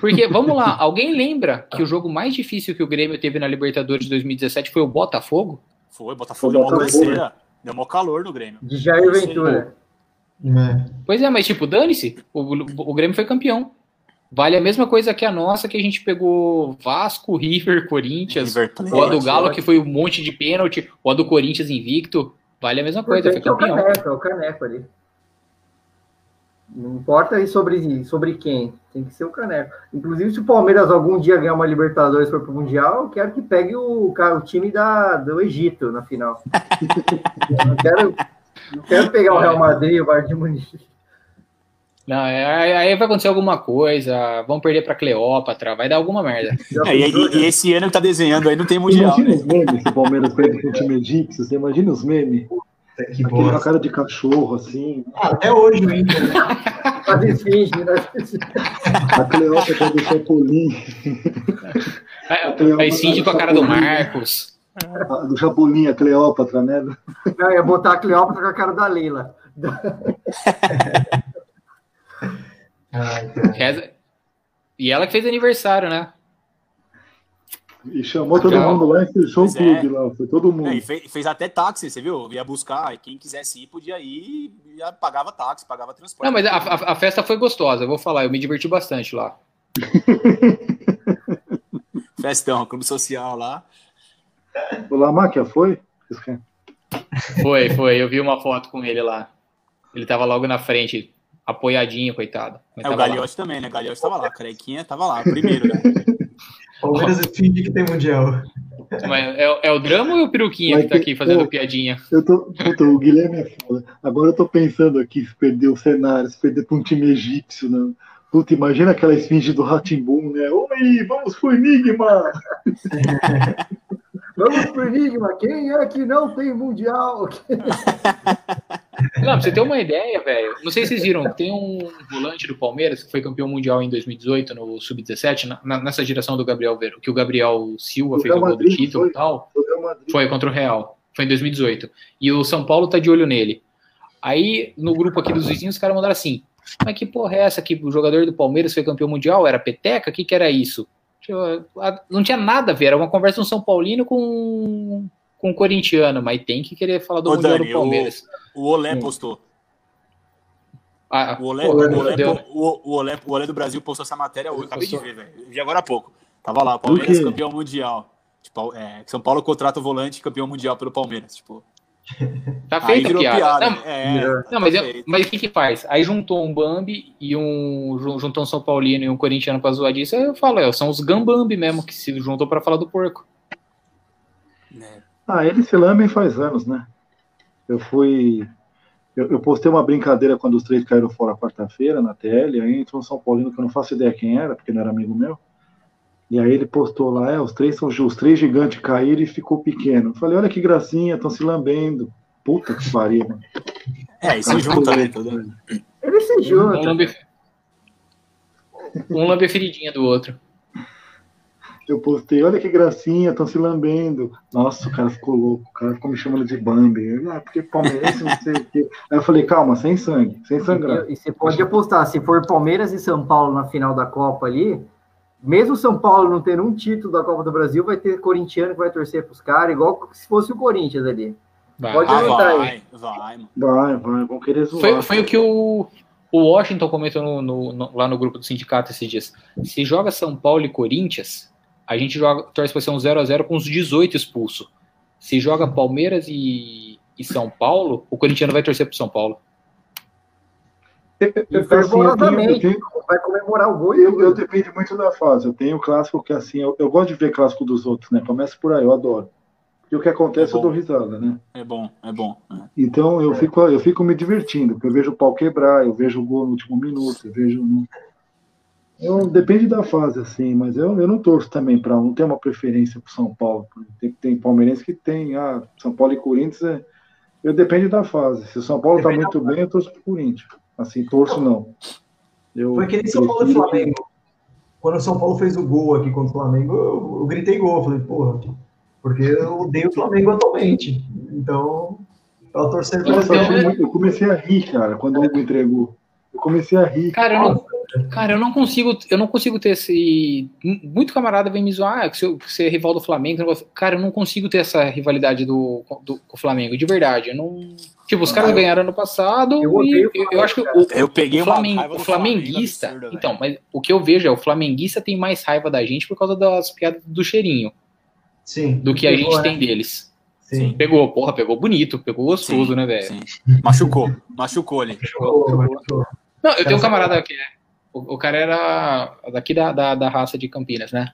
Porque, vamos lá, [laughs] alguém lembra que o jogo mais difícil que o Grêmio teve na Libertadores de 2017 foi o Botafogo? Foi, Botafogo Foi deu uma Botafogo. canseira. Deu mó calor no Grêmio. De Jair Ventura. É. Pois é, mas tipo, dane-se, o, o Grêmio foi campeão. Vale a mesma coisa que a nossa, que a gente pegou Vasco, River, Corinthians, River o a do. Galo, que foi um monte de pênalti, o a do Corinthians invicto. Vale a mesma coisa, foi Importante é o campeão. caneco, é o caneco ali. Não importa aí sobre, sobre quem, tem que ser o caneco. Inclusive, se o Palmeiras algum dia ganhar uma Libertadores for pro Mundial, eu quero que pegue o, o time da, do Egito na final. Eu [laughs] não quero, não quero pegar o Real Madrid, o Bayern de Munique. Não, é- aí vai acontecer alguma coisa, vão perder pra Cleópatra, vai dar alguma merda. É, e, e- e esse ano que tá desenhando aí não tem mundial. Imagina Né? os memes se o Palmeiras perde com o time egípcio. Você imagina os memes? Que Aquele a bosta. cara de cachorro, assim. Até hoje [laughs] o Inter. né? Faz esfinge, né? A Cleópatra do Chapolin. Aí Cindy com a cara do Marcos. a- Do Chapolin, a Cleópatra, né? Não, ia botar a Cleópatra com a cara da Leila. [laughs] Ai, E ela que fez aniversário, né? E chamou todo Legal. mundo lá e fechou o é. clube lá. Foi todo É, mundo. e fez, fez até táxi, você viu? Ia buscar, e quem quisesse ir podia ir, e já pagava táxi, pagava transporte. Não, mas a, a- a festa foi gostosa, eu vou falar, eu me diverti bastante lá. [laughs] Festão, clube social lá. O Lamáquia foi? Foi, foi, eu vi uma foto com ele lá. Ele tava logo na frente, apoiadinho, coitado. Mas É, o lá. Gagliotti também, né? Gagliotti tava lá, Carequinha tava lá, primeiro, né? Palmeiras finge que tem mundial. Mas é, é o drama ou é o peruquinha que tá aqui fazendo Pô. piadinha? Eu tô, puta, o Guilherme é foda. Agora eu tô pensando aqui, se perder o cenário, se perder pra um time egípcio, né? Puta, imagina aquela esfinge do Ratimbum, né? Oi, vamos pro Enigma! [laughs] Vamos pro Enigma. Quem é que não tem Mundial? [laughs] Não, pra você ter uma ideia, velho. Não sei se vocês viram, tem um volante do Palmeiras que foi campeão mundial em 2018 no Sub-17, na- na- nessa geração do Gabriel Ver, que o Gabriel Silva Do fez o gol do título foi? e tal. O. Foi contra o Real. Foi em 2018. E o São Paulo tá de olho nele. Aí, no grupo aqui dos vizinhos, os caras mandaram assim: Mas que porra é essa que o jogador do Palmeiras foi campeão mundial? Era peteca? O que, que era isso? Tipo, Não tinha nada a ver, era uma conversa de um São Paulino com, com um corintiano, mas tem que querer falar do Ô, Mundial Dani, do Palmeiras. O Olé Sim. postou. Ah, O Olé, o, Olé, o, o, Olé, o Olé do Brasil postou essa matéria hoje. Acabei de ver, velho. Vi agora há pouco. Tava lá, Palmeiras campeão mundial. Tipo, é, São Paulo contrata o volante campeão mundial pelo Palmeiras. Tipo, [laughs] Tá aí feita a piada. piada. Não? É, Não, tá mas, eu- feito. mas o que que faz? Aí juntou um Bambi e um jun- juntou um São Paulino e um corintiano pra zoar disso. Aí eu falo, é, são os Gambambi mesmo que se juntou pra falar do porco. É. Ah, eles se lambem faz anos, né? Eu fui. Eu, eu postei uma brincadeira quando os três caíram fora quarta-feira na TL, aí entrou um São Paulino que eu não faço ideia quem era, porque não era amigo meu. E aí ele postou lá, é, os três são os três gigantes caíram e ficou pequeno. Eu falei, olha que gracinha, estão se lambendo. Puta que pariu, mano. É, isso junta, né? Tudo. Ele se Um junta. lambe, um lambe a feridinha do outro. Eu postei, olha que gracinha, estão se lambendo. Nossa, o cara ficou louco, o cara ficou me chamando de Bambi. Eu, ah, porque palmeirense, não sei o quê. Aí eu falei, calma, sem sangue, sem sangrar. E, e você pode apostar, se for Palmeiras e São Paulo na final da Copa ali, mesmo São Paulo não tendo um título da Copa do Brasil, vai ter corintiano que vai torcer pros caras, igual se fosse o Corinthians ali. Vai. Pode Ah, anotar vai, vai, mano. Vai, vai, vão querer zoar. Foi, foi o que o, o Washington comentou no- no- no- lá no grupo do sindicato esses dias. Se joga São Paulo e Corinthians, a gente joga, torce pra ser um 0x0 com uns 18 expulsos. Se joga Palmeiras e, e São Paulo, o corintiano vai torcer pro São Paulo. Eu- E eu- assim, vai comemorar o gol Eu, eu depende muito da fase. Eu tenho clássico que assim, eu, eu gosto de ver clássico dos outros, né? Começa por aí, eu adoro. E o que acontece É eu dou risada, né? É bom, é bom. é. Então eu fico, eu fico me divertindo, porque eu vejo o pau quebrar, eu vejo o gol no último minuto, eu vejo. Eu, depende da fase, assim, mas eu, eu não torço também para não ter uma preferência para São Paulo. Tem, tem palmeirense que tem, ah, São Paulo e Corinthians é. Eu depende da fase. Se o São Paulo está muito bem, eu torço pro Corinthians. Assim, torço não. Eu Foi que nem São Paulo e Flamengo. Quando o São Paulo fez o gol aqui contra o Flamengo, eu, eu gritei gol. Eu falei, porra, Porque eu odeio o Flamengo atualmente. Então, eu você. muito- eu comecei a rir, cara, quando o Hugo entregou. Eu comecei a rir. Cara, eu não, cara, eu não consigo, eu não consigo ter esse. Muito camarada vem me zoar ah, que você é rival do Flamengo. eu não gosto. Cara, eu não consigo ter essa rivalidade do, do, com o Flamengo, de verdade. Eu não. Tipo, os caras eu- ganharam ano passado eu e eu, eu acho que o, Eu peguei o, uma Flamen- raiva o do Flamengo flamenguista. absurda, então, mas o que eu vejo é o flamenguista tem mais raiva da gente por causa das piadas do cheirinho Sim. do que a gente né? tem deles. Sim. Pegou, porra, pegou bonito, pegou gostoso, Sim, né, velho? Machucou, machucou ali. Pegou, pegou. Não, eu tenho um camarada que é. O, o cara era daqui da, da, da raça de Campinas, né?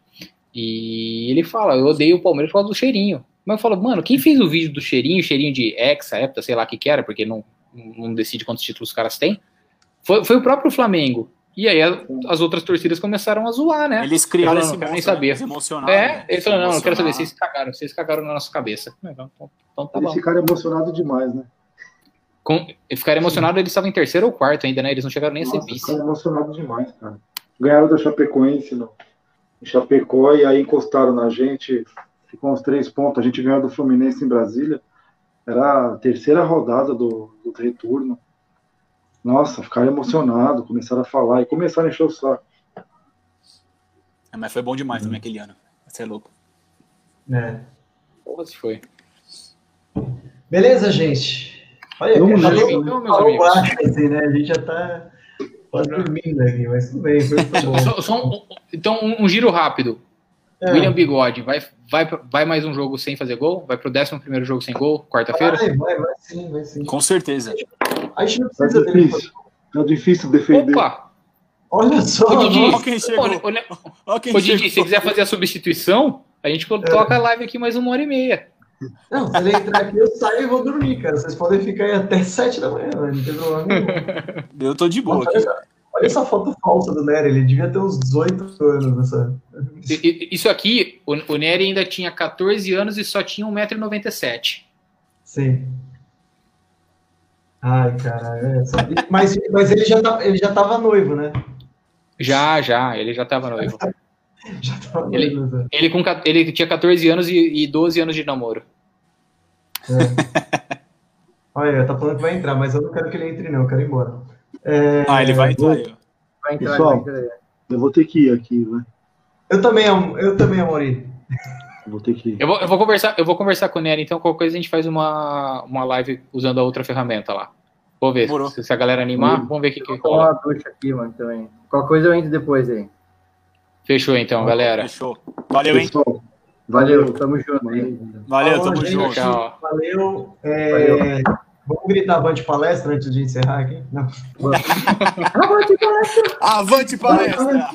E ele fala, eu odeio o Palmeiras por causa do cheirinho. Mas eu falo, mano, quem fez o vídeo do cheirinho, cheirinho de Hexa, Hepta, sei lá o que que era, porque não, não decide quantos títulos os caras têm, foi, foi o próprio Flamengo. E aí a- as outras torcidas começaram a zoar, né? Eles criaram esse não quero nem saber. eles emocionaram, É, né? ele falou, não, não quero saber, vocês cagaram, vocês cagaram na nossa cabeça. Então, então tá Eles bom. ficaram emocionados demais, né? Com, ficaram emocionados, eles estavam em terceiro ou quarto ainda, né? Eles não chegaram nem a ser Nossa, vice. emocionados demais, cara. Ganharam da Chapecoense no, em Chapecó e aí encostaram na gente. Ficou uns três pontos. A gente ganhou do Fluminense em Brasília. Era a terceira rodada do, do retorno. Nossa, ficaram emocionados, começaram a falar e começaram a encher o saco. É, mas foi bom demais também aquele ano. Você é louco. É. Porra, se foi. Beleza, gente? Olha, Vamos falou- nessa, então, meus falou amigos. baixo, assim, né? A gente já tá quase dormindo aqui, mas tudo bem, foi muito bom. Só- só um- então, um, um giro rápido. É. William Bigode, vai, vai, vai mais um jogo sem fazer gol? Vai pro 11 primeiro jogo sem gol, quarta-feira? Vai, vai, vai sim, vai sim. Com certeza. A gente não Tá precisa dele. difícil. Tá difícil defender. Opa! Olha só, Ô, Didi, Olha quem chegou. olha- Olha quem ô, Didi, chegou. se você quiser fazer a substituição, a gente toca a live aqui mais uma hora e meia. Não, se ele entrar aqui, eu saio e vou dormir, cara. Vocês podem ficar aí até 7 da manhã, não tem problema nenhum. Eu tô de boa Olha aqui. essa, olha essa foto falsa do Nery, ele devia ter uns 18 anos nessa. Isso aqui, o, o Nery ainda tinha 14 anos e só tinha 1,97m. Sim. Ai, cara, é, só- mas, mas ele, já tá, ele já tava noivo, né? Já, já, ele já tava noivo. [laughs] [laughs] Já tava Ele- né? Ele, com, ele tinha 14 anos e, e 12 anos de namoro. Olha, tá falando que vai entrar, mas eu não quero que ele entre, não, eu quero ir embora. É, Ah, ele vai entrar. Vai entrar, Pessoal. vai entrar. Eu vou ter que ir aqui, vai. Eu também, Am- eu também, Amori. Vou ter que ir. Eu vou, eu vou conversar, eu vou conversar com o Nery, então qualquer coisa a gente faz uma, uma live usando a outra ferramenta lá. Vou ver se, se a galera animar, vamos ver o que, que rola. aqui, mano, também. Qualquer coisa eu entro depois aí. Fechou então, galera. Fechou. Valeu, hein? Pessoal, Valeu, tamo junto. Valeu, Falou, tamo gente. junto. Tchau. Valeu. É, Vamos gritar avante palestra antes de encerrar aqui? Não. [laughs] Avante palestra!